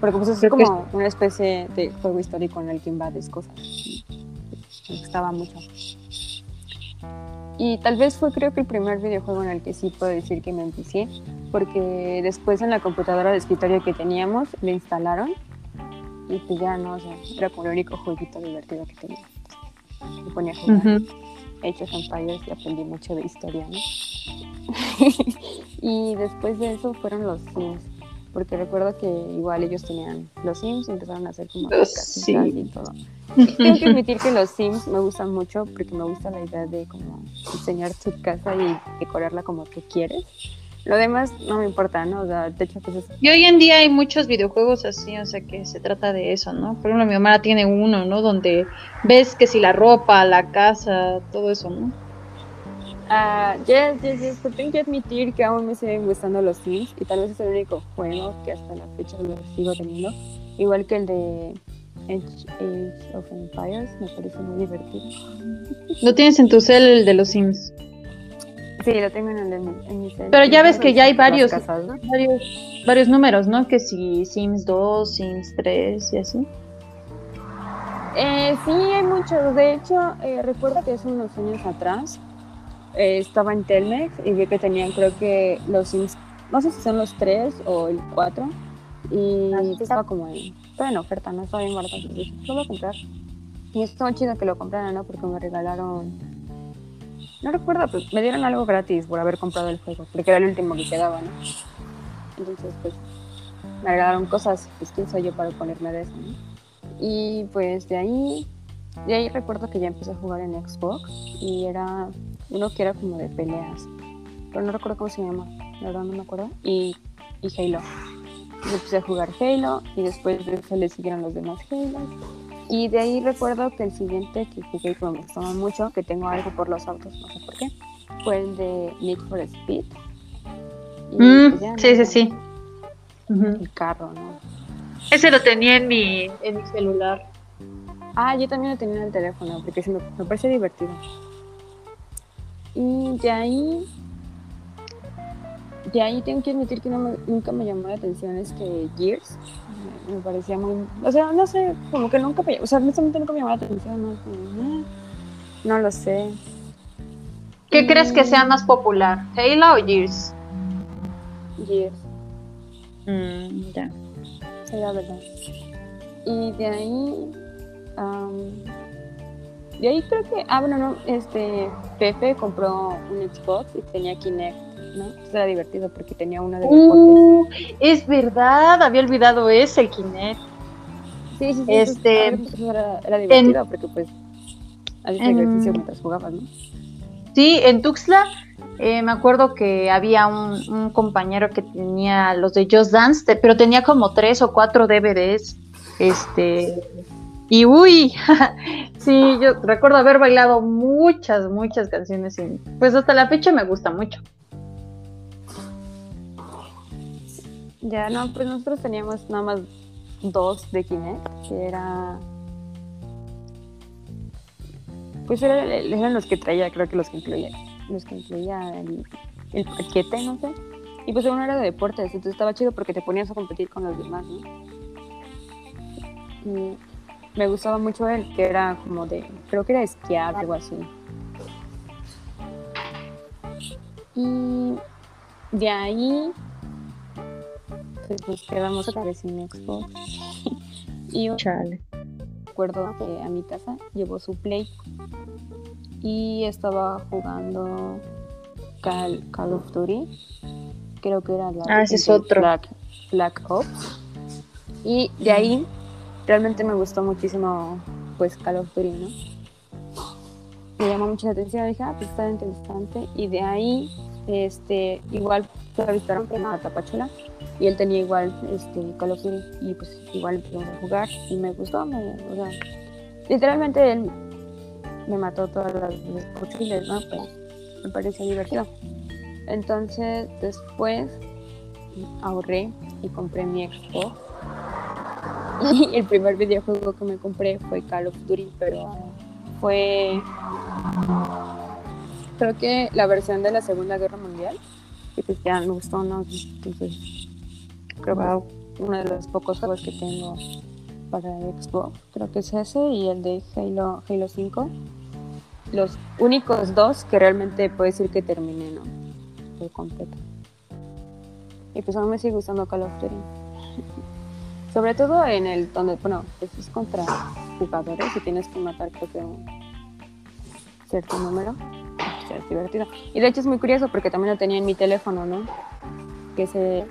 Porque pues es como una especie de juego histórico en el que invades cosas. Me gustaba mucho. Y tal vez fue creo que el primer videojuego en el que sí puedo decir que me empecé, porque después en la computadora de escritorio que teníamos le instalaron y pues ya no, o sea, era como el único jueguito divertido que tenía. Me ponía a jugar. Hechos Empires y aprendí mucho de historia, ¿no? y después de eso fueron los Sims. porque recuerdo que igual ellos tenían los Sims y empezaron a hacer como sí. y todo. Tengo que admitir que los Sims me gustan mucho porque me gusta la idea de como diseñar tu casa y decorarla como tú quieres. Lo demás no me importa, ¿no? O sea, de hecho, pues Y hoy en día hay muchos videojuegos así, o sea, que se trata de eso, ¿no? Por ejemplo, mi mamá tiene uno, ¿no? Donde ves que si la ropa, la casa, todo eso, ¿no? Ah, yes, yes, yes, pero tengo que admitir que aún me siguen gustando los Sims y tal vez es el único juego que hasta la fecha lo sigo teniendo. Igual que el de Age, Age of Empires, me parece muy divertido. ¿No tienes en tu cel el de los Sims? Sí, lo tengo en, el, en cel. Pero ya ves que ya hay varios, casas, ¿no? varios, varios números, ¿no? Que si Sims 2, Sims 3 y así. Eh, sí, hay muchos. De hecho, eh, recuerdo que hace unos años atrás eh, estaba en Telmex y vi que tenían, creo que los Sims, no sé si son los 3 o el 4. Y Ah, sí. estaba como en, estaba en oferta, no estaba bien barato. Dije, lo voy a comprar. Y estuvo chido que lo compraran, ¿no? Porque me regalaron. No recuerdo, pues me dieron algo gratis por haber comprado el juego, porque era el último que quedaba, ¿no? Entonces, pues me regalaron cosas, pues quién soy yo para ponerme de eso, ¿no? Y pues de ahí, de ahí recuerdo que ya empecé a jugar en Xbox y era uno que era como de peleas, pero no recuerdo cómo se llama, la verdad no me acuerdo. Y, y Halo. Empecé a jugar Halo y después de eso le siguieron los demás Halo. Y de ahí recuerdo que el siguiente que jugué que me gustaba mucho, que tengo algo por los autos, no sé por qué, fue el de Need for Speed. Y Mm, pues ya, sí, ¿no? sí, sí. El carro, ¿no? Ese lo tenía en mi, en mi celular. Ah, yo también lo tenía en el teléfono, porque sí me, me parece divertido. Y de ahí, de ahí tengo que admitir que no me- nunca me llamó la atención este Gears. Me, parecía muy, o sea, no sé, como que nunca me, o sea, honestamente nunca me llamó la atención, no, Como, eh, no lo sé. ¿Qué Y- crees que sea más popular? ¿Halo o Gears? Gears, Mm, ya. sí, la verdad. Y de ahí, am, de ahí creo que, ah, bueno, no, este, Pepe compró un Xbox y tenía Kinect, ¿no? Entonces era divertido porque tenía uno de. Uh, es verdad, había olvidado ese, el Kinect. Sí, sí, sí. este, era, era divertido porque pues hacías en- ejercicio mientras jugabas, ¿no? Sí, en Tuxtla eh, me acuerdo que había un, un compañero que tenía los de Just Dance, te- pero tenía como tres o cuatro DVDs. Este. Y uy, sí, yo recuerdo haber bailado muchas, muchas canciones. Y, pues hasta la fecha me gusta mucho. Ya, no, pues nosotros teníamos nada más dos de Kinect, que era... Pues era- eran los que traía, creo que los que incluía, los que incluía el, el paquete, no sé. Y pues uno era de deportes, entonces estaba chido porque te ponías a competir con los demás, ¿no? Y me gustaba mucho él, que era como de, creo que era esquiar, algo así. Y de ahí pues nos quedamos otra vez sin Xbox. y un Chale. recuerdo que a mi casa llevó su Play y estaba jugando Call, Call of Duty. Creo que era la Ah, ese es otro. Black, Black Ops. Y de ahí realmente me gustó muchísimo pues Call of Duty, ¿no? Me llamó mucho la atención, dije, ah, pues está interesante. Y de ahí, este, igual fui a visitar a Tapachula y él tenía igual este Call of Duty y pues igual empezamos a jugar y me gustó, me, o sea, literalmente él me mató todas las veces ¿no? Pero me pareció divertido. Entonces después ahorré y compré mi Xbox. Y el primer videojuego que me compré fue Call of Duty, pero fue creo que la versión de la Segunda Guerra Mundial. Y pues ya me gustó, ¿no? Entonces creo que uno de los pocos juegos que tengo para Xbox, creo que es ese y el de Halo, Halo 5. Los únicos dos que realmente puedo decir que terminé, ¿no? Por completo. Y pues aún me sigue gustando Call of Duty. Sobre todo en el donde, bueno, pues es contra jugadores y tienes que matar creo que un cierto número. Es divertido. Y de hecho es muy curioso porque también lo tenía en mi teléfono, ¿no? Que se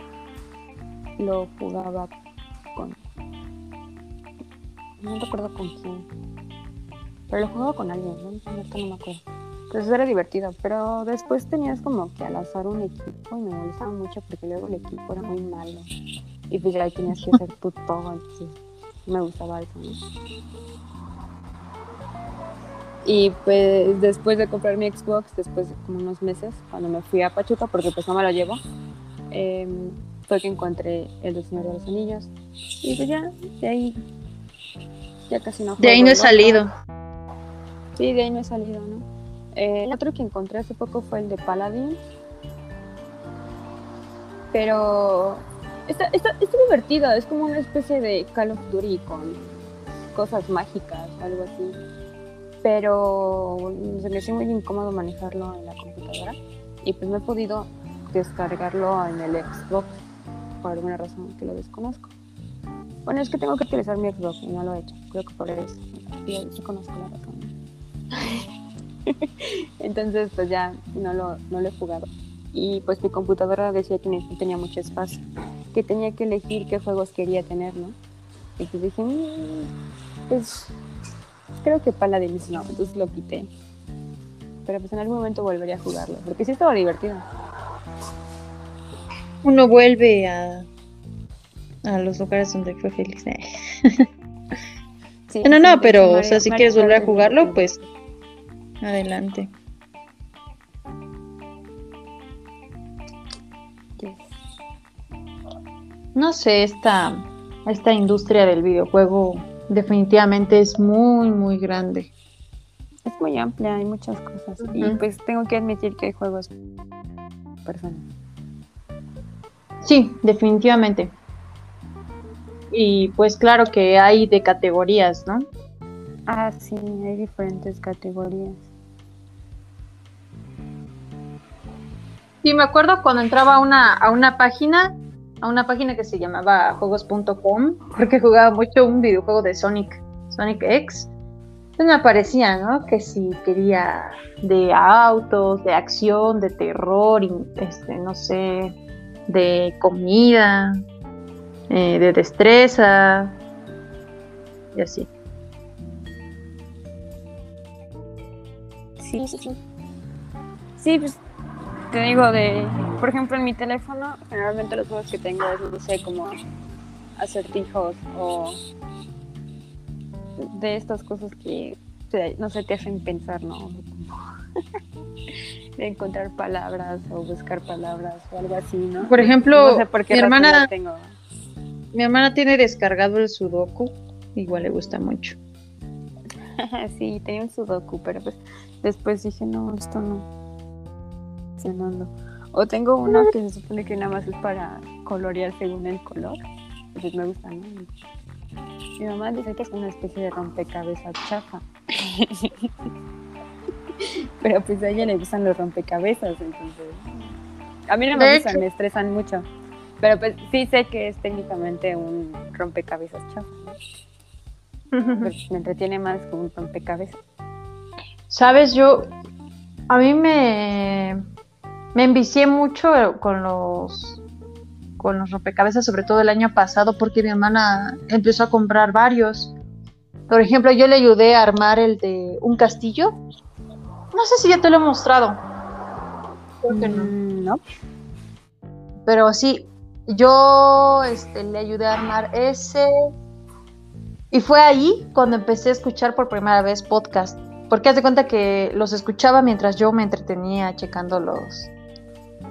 lo jugaba con... No recuerdo con quién. Pero lo jugaba con alguien, ¿no? No, no me acuerdo. Entonces era divertido, pero después tenías como que al azar un equipo y me molestaba mucho porque luego el equipo era muy malo. Y pues ya tenías que hacer tú todo, me gustaba eso. Y pues después de comprar mi Xbox, después de como unos meses, cuando me fui a Pachuca, porque pues no me lo llevo, em, fue que encontré el Señor de los Anillos. Y pues ya, de ahí, ya casi no De ahí no he salido. Sí, de ahí no he salido, ¿no? Eh, el otro que encontré hace poco fue el de Paladin. Pero está, está, está divertido, es como una especie de Call of Duty con cosas mágicas, algo así pero se me hace muy incómodo manejarlo en la computadora y pues no he podido descargarlo en el Xbox por alguna razón que lo desconozco. Bueno, es que tengo que utilizar mi Xbox y no lo he hecho. Creo que por eso. Sí, conozco la razón. Entonces, pues ya no lo, no lo he jugado. Y pues mi computadora decía que no tenía mucho espacio, que tenía que elegir qué juegos quería tener, ¿no? Y pues dije, mm, pues Creo que Paladins no, entonces lo quité. Pero pues en algún momento volvería a jugarlo, porque sí estaba divertido. Uno vuelve a, a los lugares donde fue feliz. Eh. no, no, pero o sea, si quieres volver a jugarlo, pues adelante. No sé, esta, esta industria del videojuego definitivamente es muy, muy grande. Es muy amplia, hay muchas cosas. Y pues tengo que admitir que hay juegos personas. Sí, definitivamente. Y pues claro que hay de categorías, ¿no? Ah, sí, hay diferentes categorías. Sí, me acuerdo cuando entraba a una, a una página a una página que se llamaba juegos.com porque jugaba mucho un videojuego de Sonic, Sonic X. Entonces me aparecía, ¿no? Que si quería de autos, de acción, de terror, este, no sé, de comida, eh, de destreza y así. Sí, sí, sí. Sí, pues te digo de, por ejemplo, en mi teléfono, generalmente los juegos que tengo es, no sé, como acertijos o de estas cosas que, no sé, te hacen pensar, ¿no? encontrar palabras o buscar palabras o algo así, ¿no? Por ejemplo, mi hermana, tengo. mi hermana tiene descargado el Sudoku, igual le gusta mucho. sí, tenía un Sudoku, pero pues después dije, no, esto no o tengo uno que se supone que nada más es para colorear según el color. Pues me gusta, ¿no? Mi mamá dice que es una especie de rompecabezas chafa. Pero pues a ella le gustan los rompecabezas, entonces. A mí no me gustan, me estresan mucho. Pero pues sí sé que es técnicamente un rompecabezas chafa. Pues, me entretiene más con un rompecabezas. Sabes, yo. A mí me me envicié mucho con los con los rompecabezas, sobre todo el año pasado, porque mi hermana empezó a comprar varios. Por ejemplo, yo le ayudé a armar el de un castillo. No sé si ya te lo he mostrado. Creo que no. Mm, no. Pero sí, yo este, le ayudé a armar ese. Y fue ahí cuando empecé a escuchar por primera vez podcast. Porque haz de cuenta que los escuchaba mientras yo me entretenía checando los,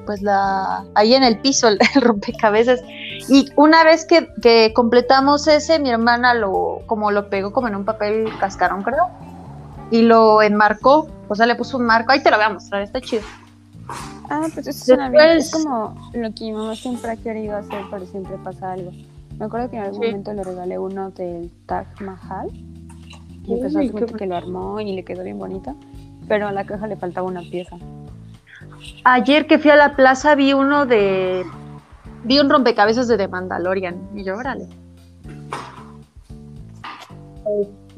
pues la ahí en el piso el, rompecabezas y una vez que, completamos ese mi hermana lo como lo pegó como en un papel cascarón creo y lo enmarcó o sea le puso un marco ahí te lo voy a mostrar está chido ah pues eso suena bien es como lo que mi mamá siempre ha querido hacer pero siempre pasa algo me acuerdo que en algún momento le regalé uno del Taj Mahal y empezó a que lo armó y le quedó bien bonito pero a la caja le faltaba una pieza Ayer que fui a la plaza vi uno de. Vi un rompecabezas de The Mandalorian. Y yo, órale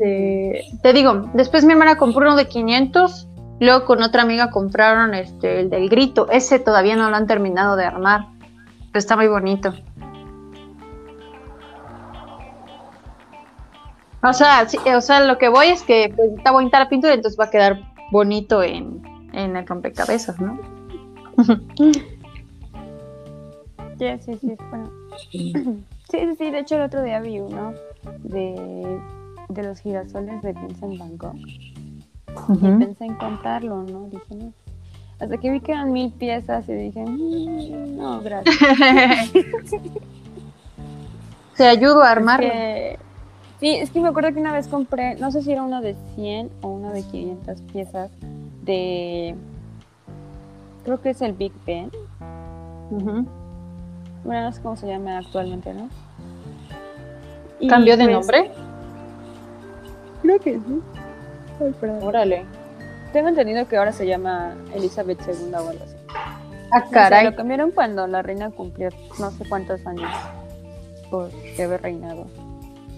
te digo, después mi hermana compró uno de 500, luego con otra amiga compraron este, el del grito, ese todavía no lo han terminado de armar, pero está muy bonito. O sea, sí, o sea, lo que voy es que pues, está bonita la pintura, entonces va a quedar bonito en, en el rompecabezas, ¿no? sí, sí, sí, bueno. sí, sí, de hecho el otro día vi uno de de los girasoles de Vincent Van Gogh. Y pensé en contarlo, ¿no? Dije, no. Hasta que vi que eran mil piezas y dije, "Mm, no, gracias. Te ayudo a armarlo. Sí, es que me acuerdo que una vez compré, no sé si era uno de 100 o uno de 500 piezas de, creo que es el Big Ben. Bueno, no sé cómo se llama actualmente, ¿no? Y, ¿Cambió de pues, nombre? Creo que sí. Ay, perdón. Órale. Tengo entendido que ahora se llama Elizabeth II o algo así. Ah, O sea, caray. lo cambiaron cuando la reina cumplió no sé cuántos años por haber reinado.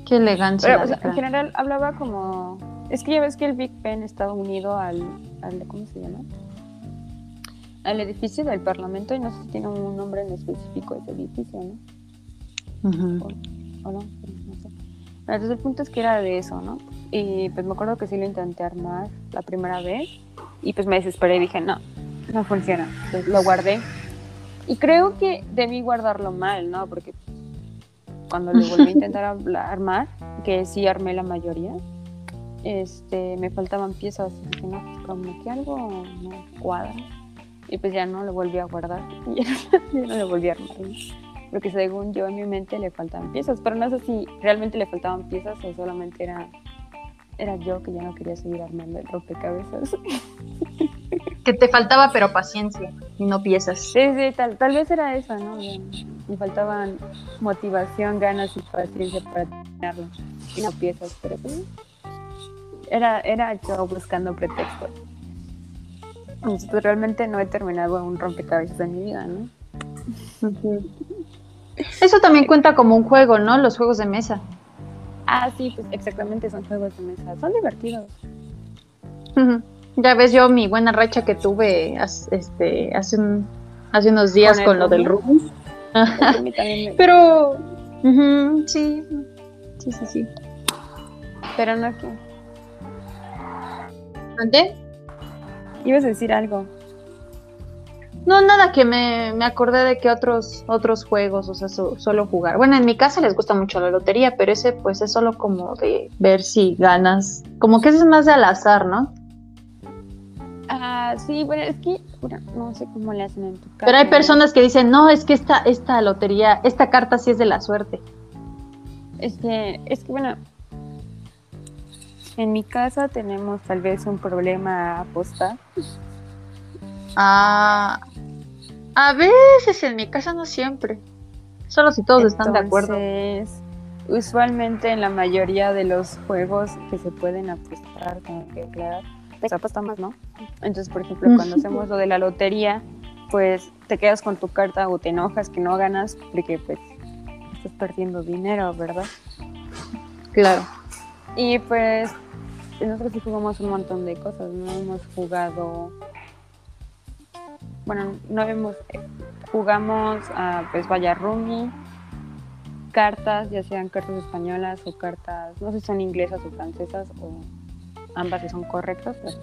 Qué elegancia. Pero, o sea, en general hablaba como... Es que ya ves que el Big Ben estaba unido al, al... ¿Cómo se llama? Al edificio del Parlamento y no sé si tiene un nombre en específico ese edificio, ¿no? Ujú. ¿O no? No entonces el punto es que era de eso, ¿no? Y pues me acuerdo que sí lo intenté armar la primera vez y pues me desesperé y dije, no, no funciona. Entonces lo guardé. Y creo que debí guardarlo mal, ¿no? Porque cuando lo volví a intentar armar, que sí armé la mayoría, este, me faltaban piezas. Y dije, no, pues, como que algo no cuadra. Y pues ya no lo volví a guardar. Y ya no, ya no lo volví a armar. ¿no? Porque según yo en mi mente le faltaban piezas. Pero no sé si realmente le faltaban piezas o solamente era, era yo que ya no quería seguir armando el rompecabezas. Que te faltaba, pero paciencia y no piezas. Sí, sí, tal, tal vez era eso, ¿no? Me faltaban motivación, ganas y paciencia para terminarlo. Y no piezas, pero pues, era, era yo buscando pretextos. Entonces, pues, realmente no he terminado un rompecabezas en mi vida, ¿no? Eso también cuenta como un juego, ¿no? Los juegos de mesa. Ah, sí, pues exactamente, son juegos de mesa. Son divertidos. Ya ves yo mi buena racha que tuve hace, este, hace, un- hace unos días ¿Con lo del también me- Pero, sí, sí, sí, sí. Pero no que. ¿Ande? Ibas a decir algo. No, nada, que me, me acordé de que otros, otros juegos, o sea, so- solo jugar. Bueno, en mi casa les gusta mucho la lotería, pero ese pues es solo como de ver si ganas. Como que ese es más de al azar, ¿no? Ah, sí, bueno, es que bueno, no sé cómo le hacen en tu casa. Pero hay personas que dicen, no, es que esta, esta lotería, esta carta sí es de la suerte. Es que, es que bueno, en mi casa tenemos tal vez un problema a apostar. Ah, a veces en mi casa no siempre. Solo si todos están de acuerdo. Entonces, usualmente en la mayoría de los juegos que se pueden apostar, tengo que aclarar, pues apostamos, ¿no? Entonces, por ejemplo, cuando hacemos lo de la lotería, pues te quedas con tu carta o te enojas que no ganas porque pues estás perdiendo dinero, ¿verdad? Claro. Y pues nosotros sí jugamos un montón de cosas, no hemos jugado, bueno, no hemos, eh, jugamos a pues vaya Rumi, cartas, ya sean cartas españolas o cartas, no sé si son inglesas o francesas o ambas si son correctas, pero-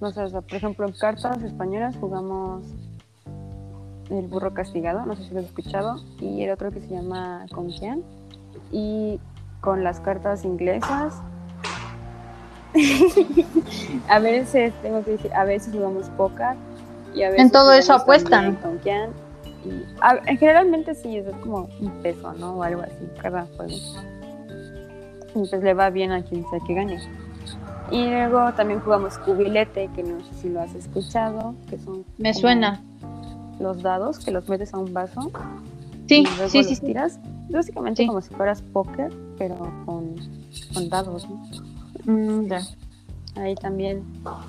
no sé, por ejemplo, en cartas españolas jugamos el burro castigado, no sé si lo has escuchado, y el otro que se llama ¿Con quién? Y con las cartas inglesas. a veces, tengo que decir, a veces jugamos póker y a veces En todo eso apuestan. también. Y, a- en generalmente sí, es como un peso, ¿no? O algo así, cada juego. Y pues le va bien a quien sea que gane. Y luego también jugamos cubilete, que no sé si lo has escuchado, que son Me suena. los dados que los metes a un vaso Sí, y luego sí, los sí. tiras. Básicamente Sí. como si fueras póker, pero con, con dados, ¿no? Mm, ya. Ahí también.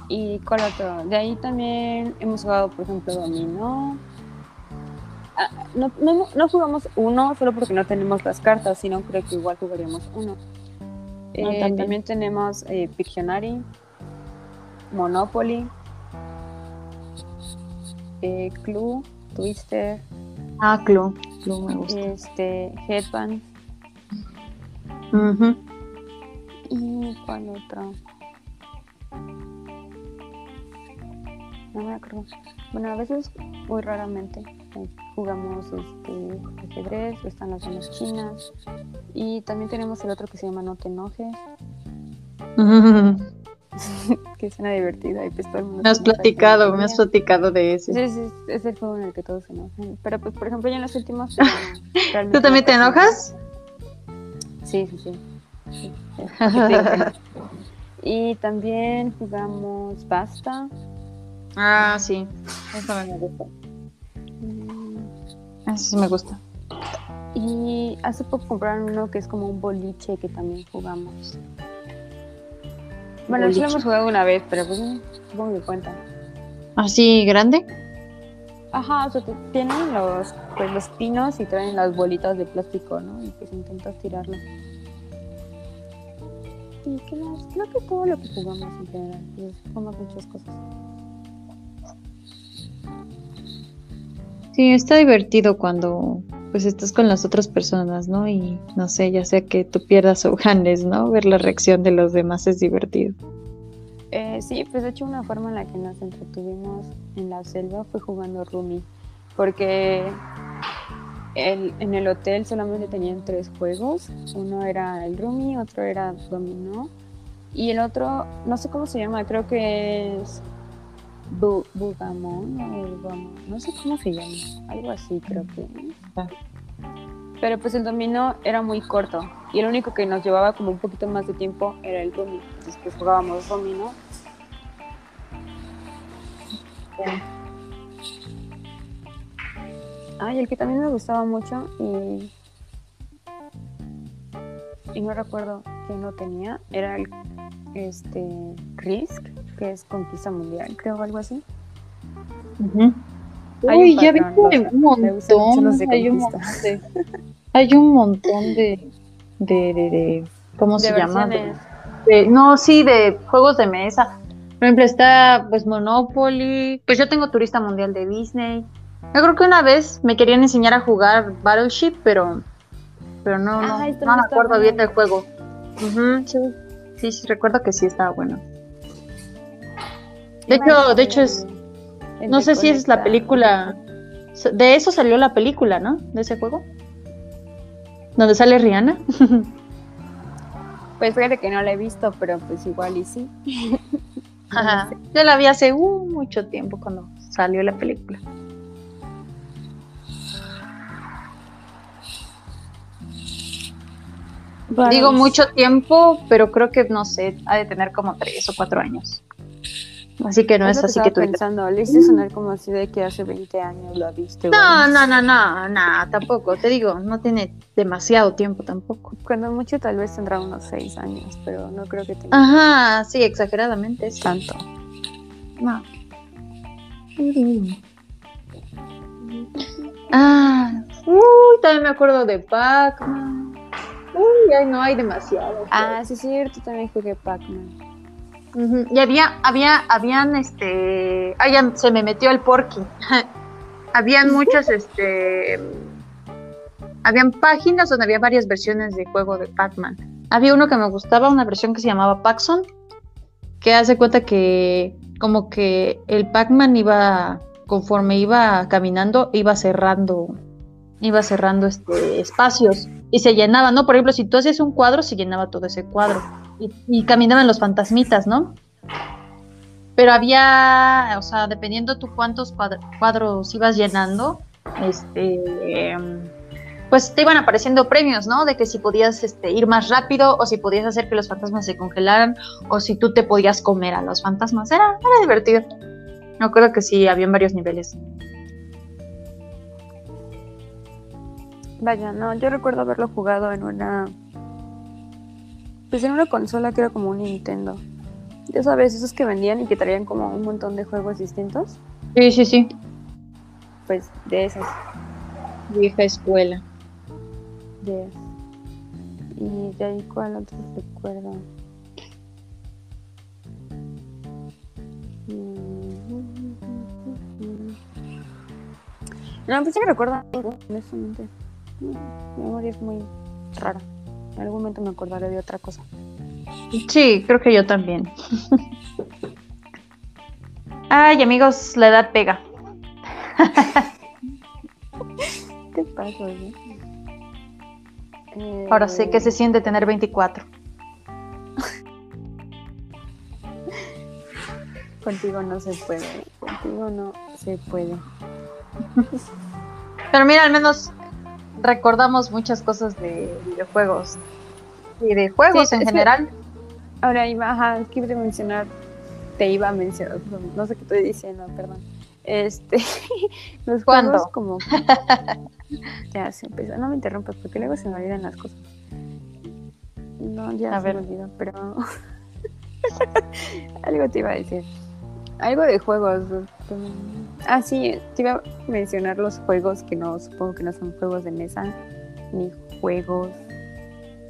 ¿Y cuál otro? De ahí también hemos jugado, por ejemplo, dominó. Ah, no, no, no jugamos uno solo porque no tenemos las cartas, sino creo que igual jugaríamos uno. Eh, también. también. tenemos eh, Pictionary, Monopoly, eh, Clue, Twister, Ah, Clue. Blue me gusta. Este, Headband. Ujú. ¿Y cuál otro? No me acuerdo. Bueno, a veces, muy raramente, eh, jugamos este, ajedrez, están las zonas chinas. Y también tenemos el otro que se llama No te enojes, que suena divertido. Y pues todo el mundo Me has platicado, me has platicado de ese. Sí, sí, es el juego en el que todos se enojan. Pero, pues, por ejemplo, yo en los últimos. ¿Tú también te enojas? Sí, sí, sí. Y también jugamos Basta. Ah, sí. Eso me gusta. Mm, Eso sí me gusta. Y hace poco compraron uno que es como un boliche que también jugamos. Bueno, sí lo hemos jugado una vez, pero pues supongo que cuenta. ¿Así grande? Ajá, o sea, tienen los, pues, los pinos y traen las bolitas de plástico, ¿no? Y pues intentas tirarlo. ¿Y qué más? Creo que todo lo que jugamos en general. Pues, jugamos muchas cosas. Sí, está divertido cuando pues estás con las otras personas, ¿no? Y no sé, ya sea que tú pierdas o ganes, ¿no? Ver la reacción de los demás es divertido. Eh, sí, pues de hecho una forma en la que nos entretuvimos en la selva fue jugando Rumi, porque el- en el hotel solamente tenían tres juegos, uno era el Rumi, otro era Dominó y el otro, no sé cómo se llama, creo que es Bu- Bugamon no sé cómo se llama, algo así creo que. Ah. Pero pues el dominó era muy corto y el único que nos llevaba como un poquito más de tiempo era el Rumi. Entonces pues jugábamos dominó. Ah, y el que también me gustaba mucho y, y no recuerdo quién lo tenía, era el este Risk, que es conquista mundial, creo, o algo así. Hay Uy, un ya vi que un montón. de Hay un montón de, hay un montón de, de, de, de- ¿cómo se llama? No, sí, de juegos de mesa. Por ejemplo, está pues Monopoly. Pues yo tengo Turista Mundial de Disney. Yo creo que una vez me querían enseñar a jugar Battleship, pero pero no, no, no no me acuerdo bien del juego. Sí, sí, sí, recuerdo que sí estaba bueno. De hecho, de hecho es, El no sé si es la película, de eso salió la película, ¿no? De ese juego. Donde sale Rihanna. Pues fíjate que no la he visto, pero pues igual y sí. Ajá. Yo la vi hace uh, mucho tiempo cuando salió la película. Digo mucho tiempo, pero creo que no sé, ha de tener como tres o cuatro años. Así que no es, así que tú pensando, le hice sonar como así de que hace 20 años lo viste. No, no, no, no, no, tampoco. Te digo, no tiene demasiado tiempo tampoco. Cuando mucho tal vez tendrá unos 6 años, pero no creo que tenga Ajá, sí, exageradamente. sí. tanto. No. Ah, uy, también me acuerdo de Pac-Man. Uy, ay, no hay demasiado. Ah, sí es cierto, también jugué Pac-Man. Y había, había, habían, este, ay, ya se me metió el porky. habían muchas, este, habían páginas donde había varias versiones de juego de Pac-Man. Había uno que me gustaba, una versión que se llamaba Paxson, que hace cuenta que como que el Pac-Man iba, conforme iba caminando, iba cerrando, iba cerrando este, espacios y se llenaba, ¿no? Por ejemplo, si tú hacías un cuadro, se llenaba todo ese cuadro y, caminaban los fantasmitas, ¿no? Pero había, o sea, dependiendo tú cuántos cuadr- cuadros ibas llenando, este, em, pues te iban apareciendo premios, ¿no? De que si podías este, ir más rápido o si podías hacer que los fantasmas se congelaran o si tú te podías comer a los fantasmas. Era, era divertido. Me acuerdo que sí, habían varios niveles. Vaya, no, yo recuerdo haberlo jugado en una. Pues en una consola que era como un Nintendo. Ya sabes, esos que vendían y que traían como un montón de juegos distintos. Sí, sí, sí. Pues de esas. Vieja escuela. Yes. Y de ahí, ¿cuál otro recuerdo? Mm. No, pues sí que recuerdo, honestamente. Mi memoria es muy rara. En algún momento me acordaré de otra cosa. Sí, creo que yo también. Ay, amigos, la edad pega. ¿Qué pasa, oye? Eh, Ahora sé que se siente tener 24. Contigo no se puede. Contigo no se puede. Pero mira, al menos recordamos muchas cosas de videojuegos. Y de juegos Sí, en que- general. Ahora iba, ajá, es que iba a mencionar, te iba a mencionar, no sé qué estoy diciendo, perdón. Este, los ¿Cuándo? juegos como... ya se empezó, no me interrumpas porque luego se me olvidan las cosas. No, ya A se ver. me olvidó, pero... Algo te iba a decir. Algo de juegos. mm, Ah, sí, te iba a mencionar los juegos que no, supongo que no son juegos de mesa, ni juegos,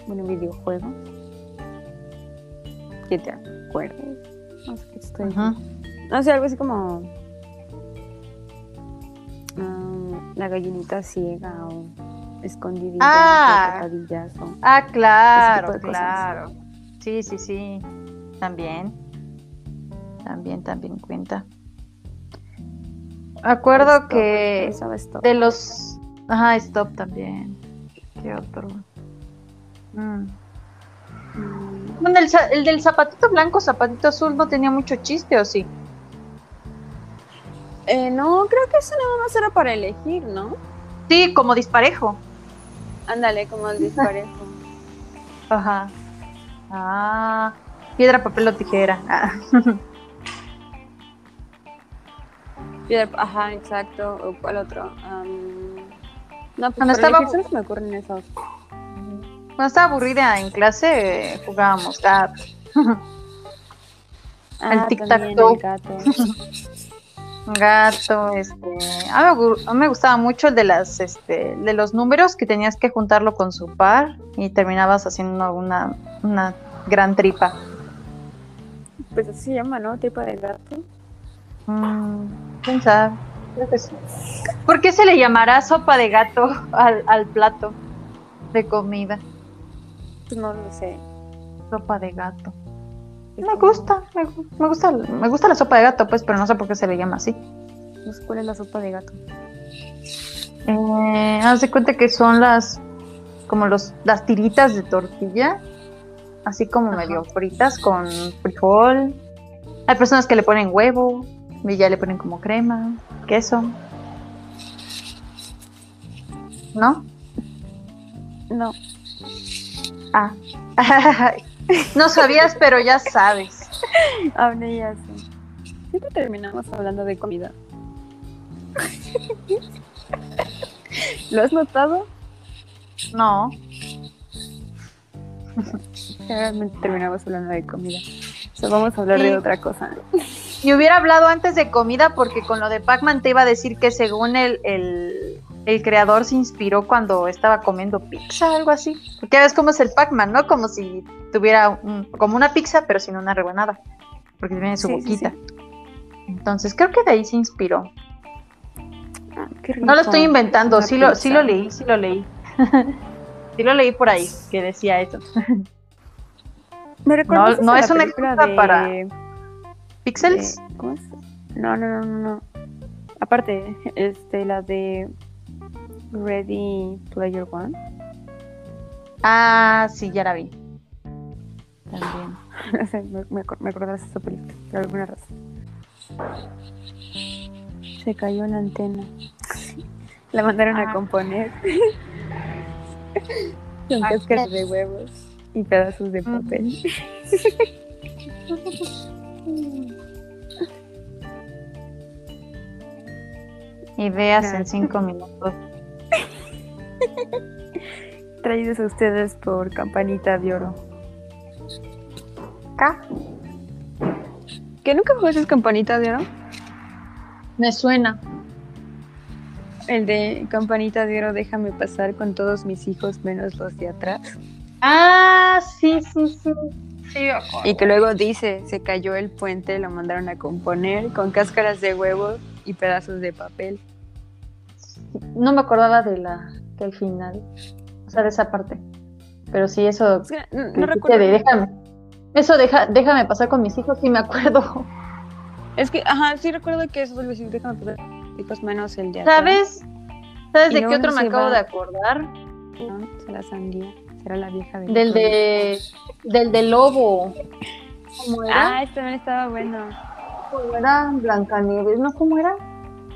bueno, videojuegos. Que te acuerdes. No sé qué estoy Ajá. No sé, algo así como. ah, la gallinita ciega o escondidita, Ah. atrapadillazo. Ah, claro, claro. Sí, sí, sí. También. También, también cuenta. Acuerdo Stop, que stop. de los... Ajá, stop también. ¿Qué otro? Mm. Mm, Bueno, el del zapatito blanco, zapatito azul no tenía mucho chiste, ¿o sí? eh, no, creo que eso nada más era para elegir, ¿no? Sí, como disparejo. Ándale, como el disparejo. Ajá. Ah, piedra, papel o tijera. Ah. Ajá, exacto. ¿O cuál otro? No, pues Cuando estaba- me ocurren esos. Cuando estaba aburrida en clase, eh, jugábamos gato. El Ah, tic-tac-toe. también el gato. Gato, este. A mí, me gu- a mí me gustaba mucho el de las, este, de los números que tenías que juntarlo con su par y terminabas haciendo una, una gran tripa. Pues así se llama, ¿no? Tipo de gato. Mm, ¿Quién sabe? Creo que sí. ¿Por qué se le llamará sopa de gato al, al plato de comida? Pues no lo sé. Sopa de gato. Me gusta, me, gu- me gusta, me gusta la sopa de gato, pues, pero no sé por qué se le llama así. Sé cuál es la sopa de gato. Eh, haz de cuenta que son las como los las tiritas de tortilla, así como Ajá. medio fritas con frijol. Hay personas que le ponen huevo y ya le ponen como crema, queso. ¿No? No. Ah. no sabías, pero ya sabes. Hablé ya sé. Siempre terminamos hablando de comida. ¿Lo has notado? No. Generalmente terminamos hablando de comida. O sea, vamos a hablar Sí. de otra cosa. Y hubiera hablado antes de comida porque con lo de Pac-Man te iba a decir que según el, el, el creador se inspiró cuando estaba comiendo pizza, algo así. Porque ves cómo es el Pac-Man, ¿no? Como si tuviera un- como una pizza pero sin una rebanada. Porque tiene su Sí, sí, boquita. Entonces creo que de ahí se inspiró. Ah, No lo estoy inventando, sí lo, sí lo leí, sí lo leí. sí lo leí por ahí, que decía eso. Me no a es una excusa de- para- de- ¿Pixels? ¿Cómo es? No, no, no, no, no. Aparte, este, la de Ready Player One. Ah, sí, ya la vi. También. No sé, me, me, de esa película, por alguna razón. Se cayó la antena. La mandaron Ah. a componer. Con cáscaras de huevos y pedazos de papel. Ideas Claro. en cinco minutos. Traídos a ustedes por Campanita de Oro. Acá. ¿Que nunca jugaste Campanita de Oro? Me suena. El de Campanita de Oro, déjame pasar con todos mis hijos menos los de atrás. Ah, sí, sí, sí. Sí. Y que luego dice, se cayó el puente, lo mandaron a componer con cáscaras de huevos y pedazos de papel. No me acordaba de la del final, o sea, de esa parte. Pero sí, eso. No, no recuerdo. de déjame. Eso deja, déjame pasar con mis hijos, sí me acuerdo. Es que, ajá, sí recuerdo que eso decir, déjame pasar hijos menos el de. ¿Sabes? ¿Sabes ¿Y de qué otro me acabo va? de acordar? No, será sandía, será la vieja del Del de. Del de lobo. ¿Cómo era? Ah, este también estaba bueno. ¿Cómo era? Blancanieves. ¿No? ¿Cómo era?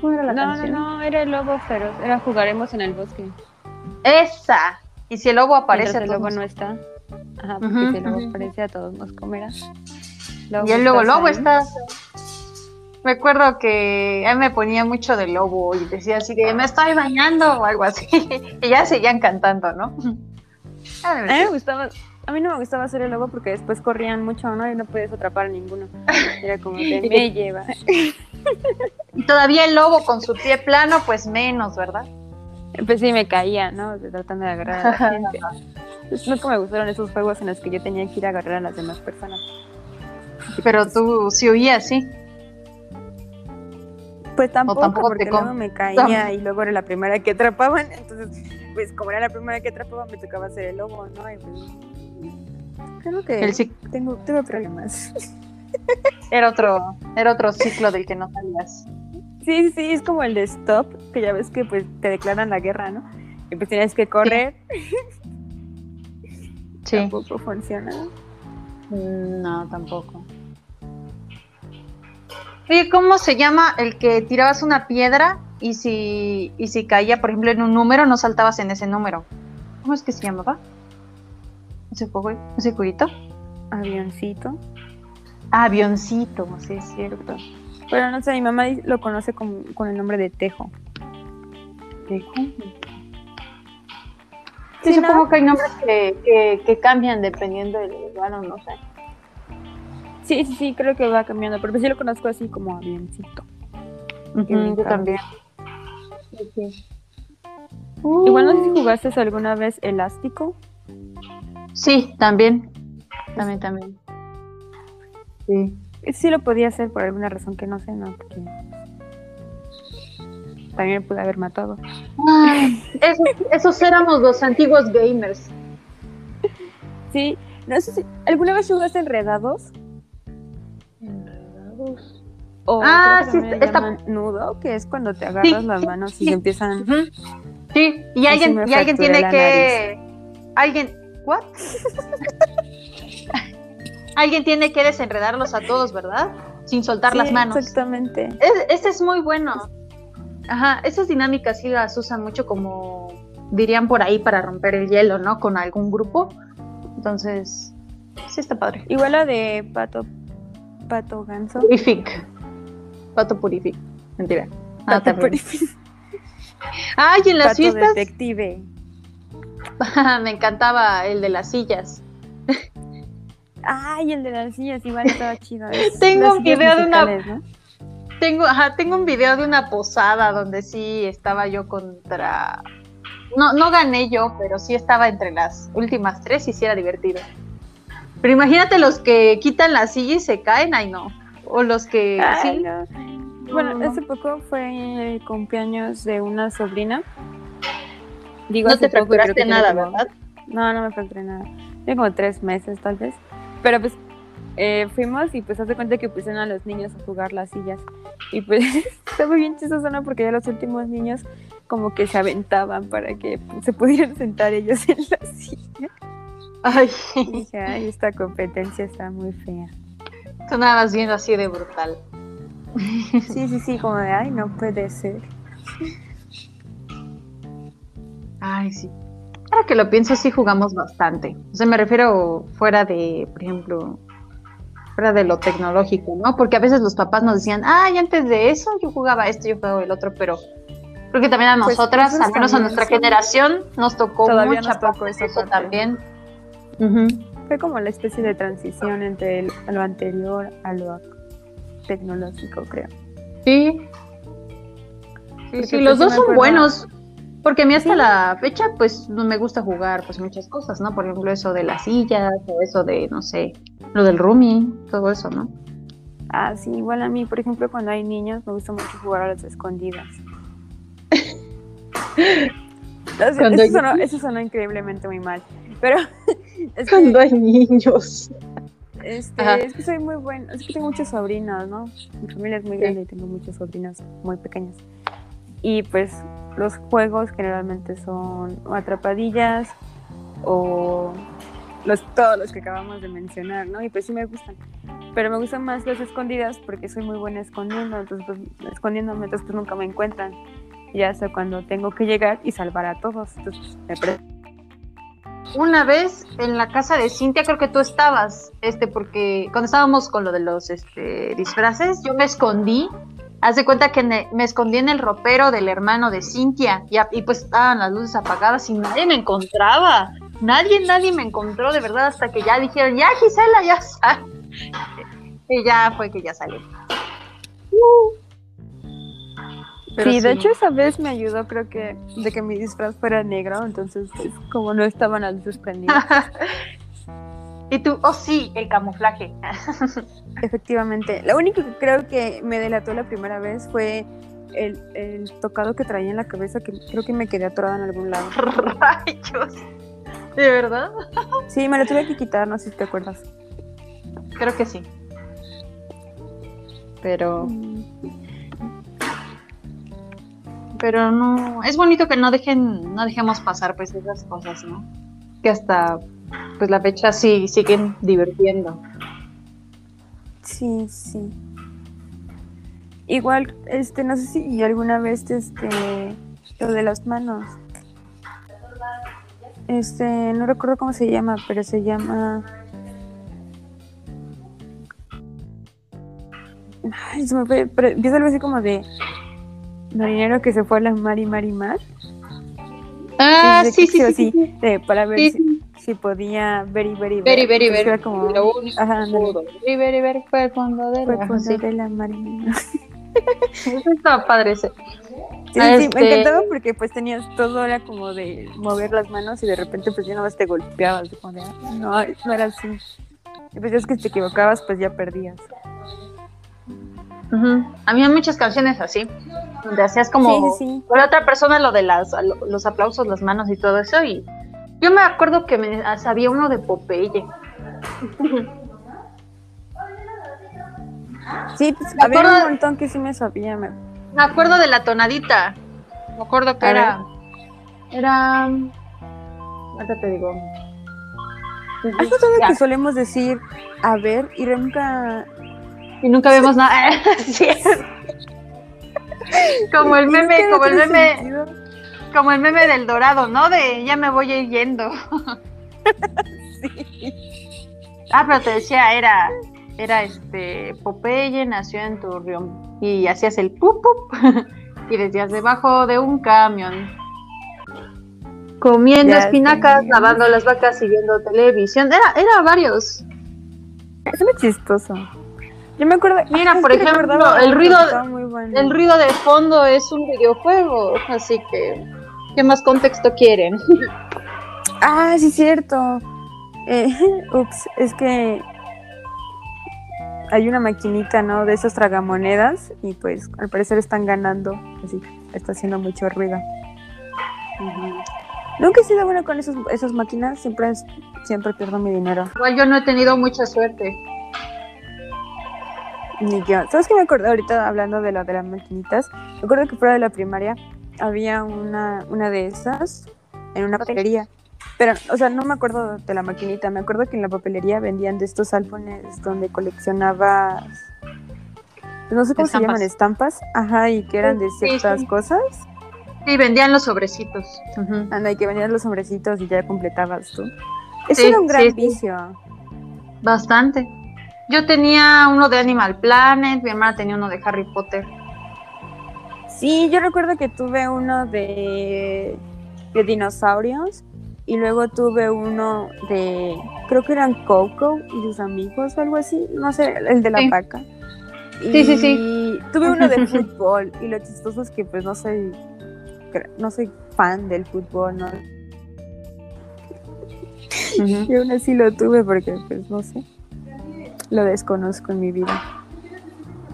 ¿Cómo era la No, no, canción? no, era el lobo feroz, era jugaremos en el bosque. Esa. Y si el lobo aparece, Mientras el lobo no está. Ajá, porque si el lobo ujú. aparece a todos nos comerá. Y el lobo, lobo ahí. está. Me acuerdo que mí me ponía mucho de lobo y decía así de me estoy bañando o algo así. y ya seguían cantando, ¿no? Ah, A mí me gustaba, a mí no me gustaba hacer el lobo porque después corrían mucho, ¿no? Y no podías atrapar a ninguno. Era como que me lleva. Y todavía el lobo con su pie plano, pues menos, ¿verdad? Pues sí me caía, ¿no? Tratando de agarrar a la gente. Pues nunca me gustaron esos juegos en los que yo tenía que ir a agarrar a las demás personas. Pero tú sí huías, sí. Pues tampoco, porque luego me caía y luego era la primera que atrapaban. Entonces, pues como era la primera que atrapaban, me tocaba hacer el lobo, ¿no? Y pues, creo que El tengo, tuve problemas. era otro, era otro ciclo del que no salías. Sí, sí, es como el de stop, que ya ves que pues te declaran la guerra, ¿no? Y pues tienes que correr, Sí. tampoco funciona. Mm, No, tampoco. Oye, ¿cómo se llama el que tirabas una piedra y si, y si caía, por ejemplo, en un número, no saltabas en ese número? ¿Cómo es que se llamaba? ¿Ese juego? ¿Ese jueguito? Avioncito. Ah, avioncito, sí, es cierto. Pero no sé, mi mamá lo conoce con, con el nombre de Tejo. Sí, Sí, supongo ¿no? que hay nombres que, que, que cambian dependiendo del lugar, o no sé. Sí, sí, sí, creo que va cambiando, pero pues sí lo conozco así como avioncito. Ujú, bien yo también. Sí. Igual no sé si Uh, jugaste alguna vez Elástico. Sí, también. También, también. Sí. Sí lo podía hacer por alguna razón que no sé, ¿no? Porque también me pude haber matado. Ay, esos, esos éramos los antiguos gamers. Sí, no sé si alguna vez jugaste Enredados Enredados. o Ah, sí, está- nudo, que es cuando te agarras Sí, las manos y sí. se empiezan. Sí, y alguien, y alguien tiene que. Alguien. ¿What? alguien tiene que desenredarlos a todos, ¿verdad? Sin soltar Sí, las manos. Exactamente. Es- ese es muy bueno. Ajá, esas dinámicas sí las usan mucho como dirían por ahí para romper el hielo, ¿no? Con algún grupo. Entonces, sí está padre. Igual la de Pato Pato Ganso. Purific. Pato Purific. Mentira. Ah, Pato. Purific- Ay, en las Pato fiestas Detective. me encantaba el de las sillas. Ay, el de las sillas igual estaba chido. es- Tengo un video de una-. Tengo, ajá, tengo un video de una posada donde sí estaba yo contra. No, no gané yo, pero sí estaba entre las últimas tres y sí era divertido. Pero imagínate los que quitan la silla y se caen, ay no. O los que Ay, sí. no. Bueno, No. hace poco fue el cumpleaños de una sobrina. Digo, No te fracturaste nada, como- ¿verdad? No, no me fracturé nada. Tiene como tres meses, tal vez. Pero pues eh, fuimos y pues hace cuenta que pusieron a los niños a jugar las sillas. Y pues estaba bien chistoso, ¿no? Porque ya los últimos niños como que se aventaban para que se pudieran sentar ellos en la silla. Ay, Y dije, ay, esta competencia está muy fea. tú nada más viendo así de brutal. Sí, sí, sí, como de, ay, no puede ser. Ay, sí. Ahora que lo pienso, sí jugamos bastante. O sea, me refiero fuera de, por ejemplo, fuera de lo tecnológico, ¿no? Porque a veces los papás nos decían, ay, antes de eso yo jugaba esto, yo jugaba el otro, pero creo que también a Pues, nosotras, al menos a nuestra generación, nos tocó Todavía mucha nos tocó eso parte. también. Fue como la especie de transición entre el- lo anterior a lo tecnológico, creo. Sí. Sí, Porque, sí, pues, los sí dos son buenos. Porque a mí hasta Sí. la fecha, pues, no me gusta jugar, pues, muchas cosas, ¿no? Por ejemplo, eso de las sillas, o eso de, no sé, lo del rooming, todo eso, ¿no? Ah, sí, igual a mí, por ejemplo, cuando hay niños, me gusta mucho jugar a las escondidas. eso, sonó, increíblemente muy mal. Pero. Es Cuando hay niños. Este, es que soy muy buena, es que tengo muchos sobrinos, ¿no? Mi familia es muy grande y tengo muchos sobrinos muy pequeños. Y pues los juegos generalmente son atrapadillas o los, todos los que acabamos de mencionar, ¿no? Y pues sí me gustan. Pero me gustan más las escondidas porque soy muy buena escondiendo, entonces pues escondiéndome, entonces pues nunca me encuentran. Ya hasta cuando tengo que llegar y salvar a todos. Entonces me una vez en la casa de Cintia, creo que tú estabas, este, porque cuando estábamos con lo de los este, disfraces, yo me escondí. Haz de cuenta que me, escondí en el ropero del hermano de Cintia y, y, pues estaban las luces apagadas y nadie me encontraba. Nadie, nadie me encontró de verdad hasta que ya dijeron, ya Gisela, ya sale. Y ya fue que ya salió. Uh sí, de hecho esa vez me ayudó creo que de que mi disfraz fuera negro, entonces pues, como no estaban las luces prendidas. y tú, oh sí, el camuflaje. Efectivamente. Lo único que creo que me delató la primera vez fue el, el, tocado que traía en la cabeza, que creo que me quedé atorada en algún lado. ¡Rayos! ¿De verdad? sí, me lo tuve que quitar, no sé si te acuerdas. Creo que sí. Pero... Pero no, es bonito que no dejen, no dejemos pasar pues esas cosas, ¿no? Que hasta pues la fecha sí siguen divirtiendo. Sí, sí. Igual, este, no sé si alguna vez este lo de las manos. Este, no recuerdo cómo se llama, pero se llama Ay, se me fue, pero algo así como de marinero que se fue a la mar y mar y mar. Ah, sí, sí, sí, sí, para ver si, podía ver y ver y ver. Ver y ver ver. Como, ajá, ver y ver y ver fue el fondo de la, fondo de la mar y mar. Eso estaba padre ese. Sí, sí, me este encantaba porque pues tenías todo, era como de mover las manos y de repente pues ya no más te golpeabas, como de, ah, no, no era así. Y pues es que si te equivocabas pues ya perdías. Había muchas canciones así, donde hacías como por otra persona lo de las los aplausos, las manos y todo eso. Y yo me acuerdo que me sabía uno de Popeye. Sí, pues, había un montón que sí me sabía. Me... acuerdo de la tonadita. Me acuerdo que era. Era. Ahorita te digo. Hay cosas que solemos decir, a ver, y nunca y nunca vemos nada. como el meme, como el meme, como el meme del dorado, ¿no? De ya me voy a ir yendo. Ah, pero te decía, era, era este, Popeye nació en Turrión y hacías el pup pup y decías debajo de un camión. Comiendo espinacas, lavando las vacas y viendo televisión. Era, era varios. Es muy chistoso. Yo me acuerdo. Mira, por ejemplo, el ruido, el ruido de fondo es un videojuego, así que ¿qué más contexto quieren? Ah, sí, cierto. Eh, ups, es que hay una maquinita, ¿no? De esas tragamonedas y pues al parecer están ganando, así está haciendo mucho ruido. Nunca he sido bueno con esas, esas máquinas, siempre, siempre pierdo mi dinero. Igual yo no he tenido mucha suerte. Ni yo. ¿Sabes qué me acuerdo ahorita hablando de lo de las maquinitas? Me acuerdo que fuera de la primaria había una, una de esas en una papelería. Pero, o sea, no me acuerdo de la maquinita. Me acuerdo que en la papelería vendían de estos álbumes donde coleccionabas. No sé cómo se llaman, estampas. Ajá, y que eran de ciertas cosas. Sí, vendían los sobrecitos. Anda, y que vendían los sobrecitos y ya completabas tú. Eso era un gran vicio. Bastante. Yo tenía uno de Animal Planet, mi hermana tenía uno de Harry Potter. Sí, yo recuerdo que tuve uno de, de dinosaurios y luego tuve uno de, creo que eran Coco y sus amigos o algo así, no sé, el de la vaca. sí, sí, sí. Tuve uno de fútbol y lo chistoso es que pues no soy, no soy fan del fútbol, ¿no? Y aún así lo tuve porque pues no sé lo desconozco en mi vida.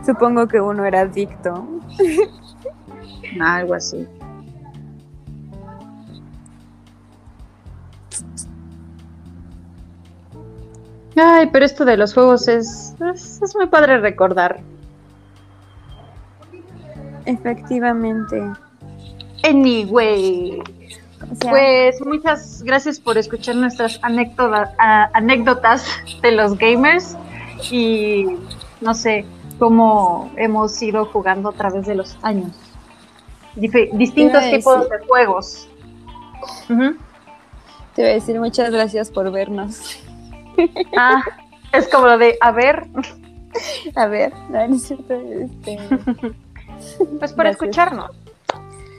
Supongo que uno era adicto. Algo así. Ay, pero esto de los juegos es, es, es muy padre recordar. Efectivamente. Anyway, O sea, pues muchas gracias por escuchar nuestras anécdotas, a- anécdotas de los gamers y no sé cómo hemos ido jugando a través de los años. Distintos tipos de juegos. Te voy a decir muchas gracias por vernos. Ah, es como lo de, a ver, A ver, no, no es cierto. Este, pues por Gracias. escucharnos.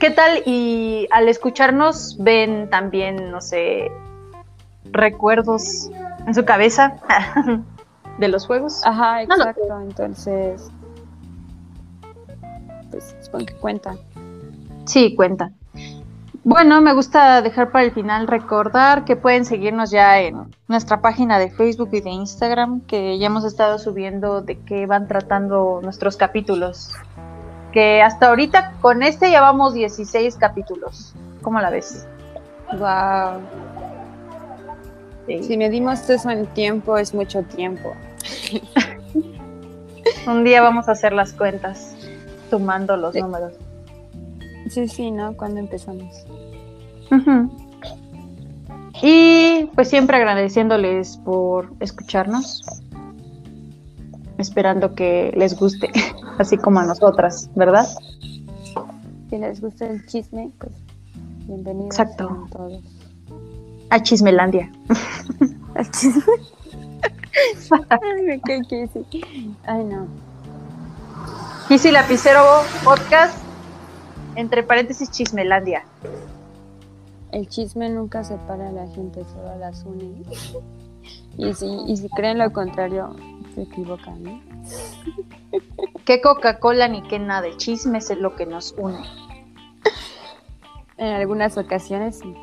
¿Qué tal? Y al escucharnos ven también, no sé, recuerdos en su cabeza de los juegos. Ajá, No exacto. Entonces, pues supongo que cuenta. Sí, cuenta. Bueno, me gusta dejar para el final recordar que pueden seguirnos ya en nuestra página de Facebook y de Instagram, que ya hemos estado subiendo de qué van tratando nuestros capítulos. Que hasta ahorita con este llevamos 16 capítulos. ¿Cómo la ves? Wow. Sí. Si medimos eso en tiempo, es mucho tiempo. Un día vamos a hacer las cuentas, sumando los Sí. números. Sí, sí, ¿no? Cuando empezamos. Y pues siempre agradeciéndoles por escucharnos, esperando que les guste, así como a nosotras, ¿verdad? Si les gusta el chisme, pues bienvenidos Exacto. sean todos. A Chismelandia. Al chisme. Ay, me cae. Ay, no. Kissy Lapicero Podcast, entre paréntesis Chismelandia. El chisme nunca separa a la gente, solo las une. Y si, y si creen lo contrario, se equivocan, ¿no? Que Coca-Cola ni que nada, el chisme es lo que nos une. En algunas ocasiones sí.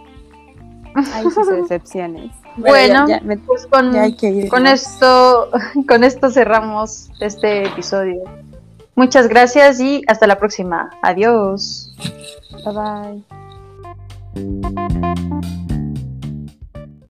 Hay sus excepciones. Bueno, ya, ya, me- Pues con, ya hay que ir. con esto, con esto cerramos este episodio. Muchas gracias y hasta la próxima. Adiós. Bye bye.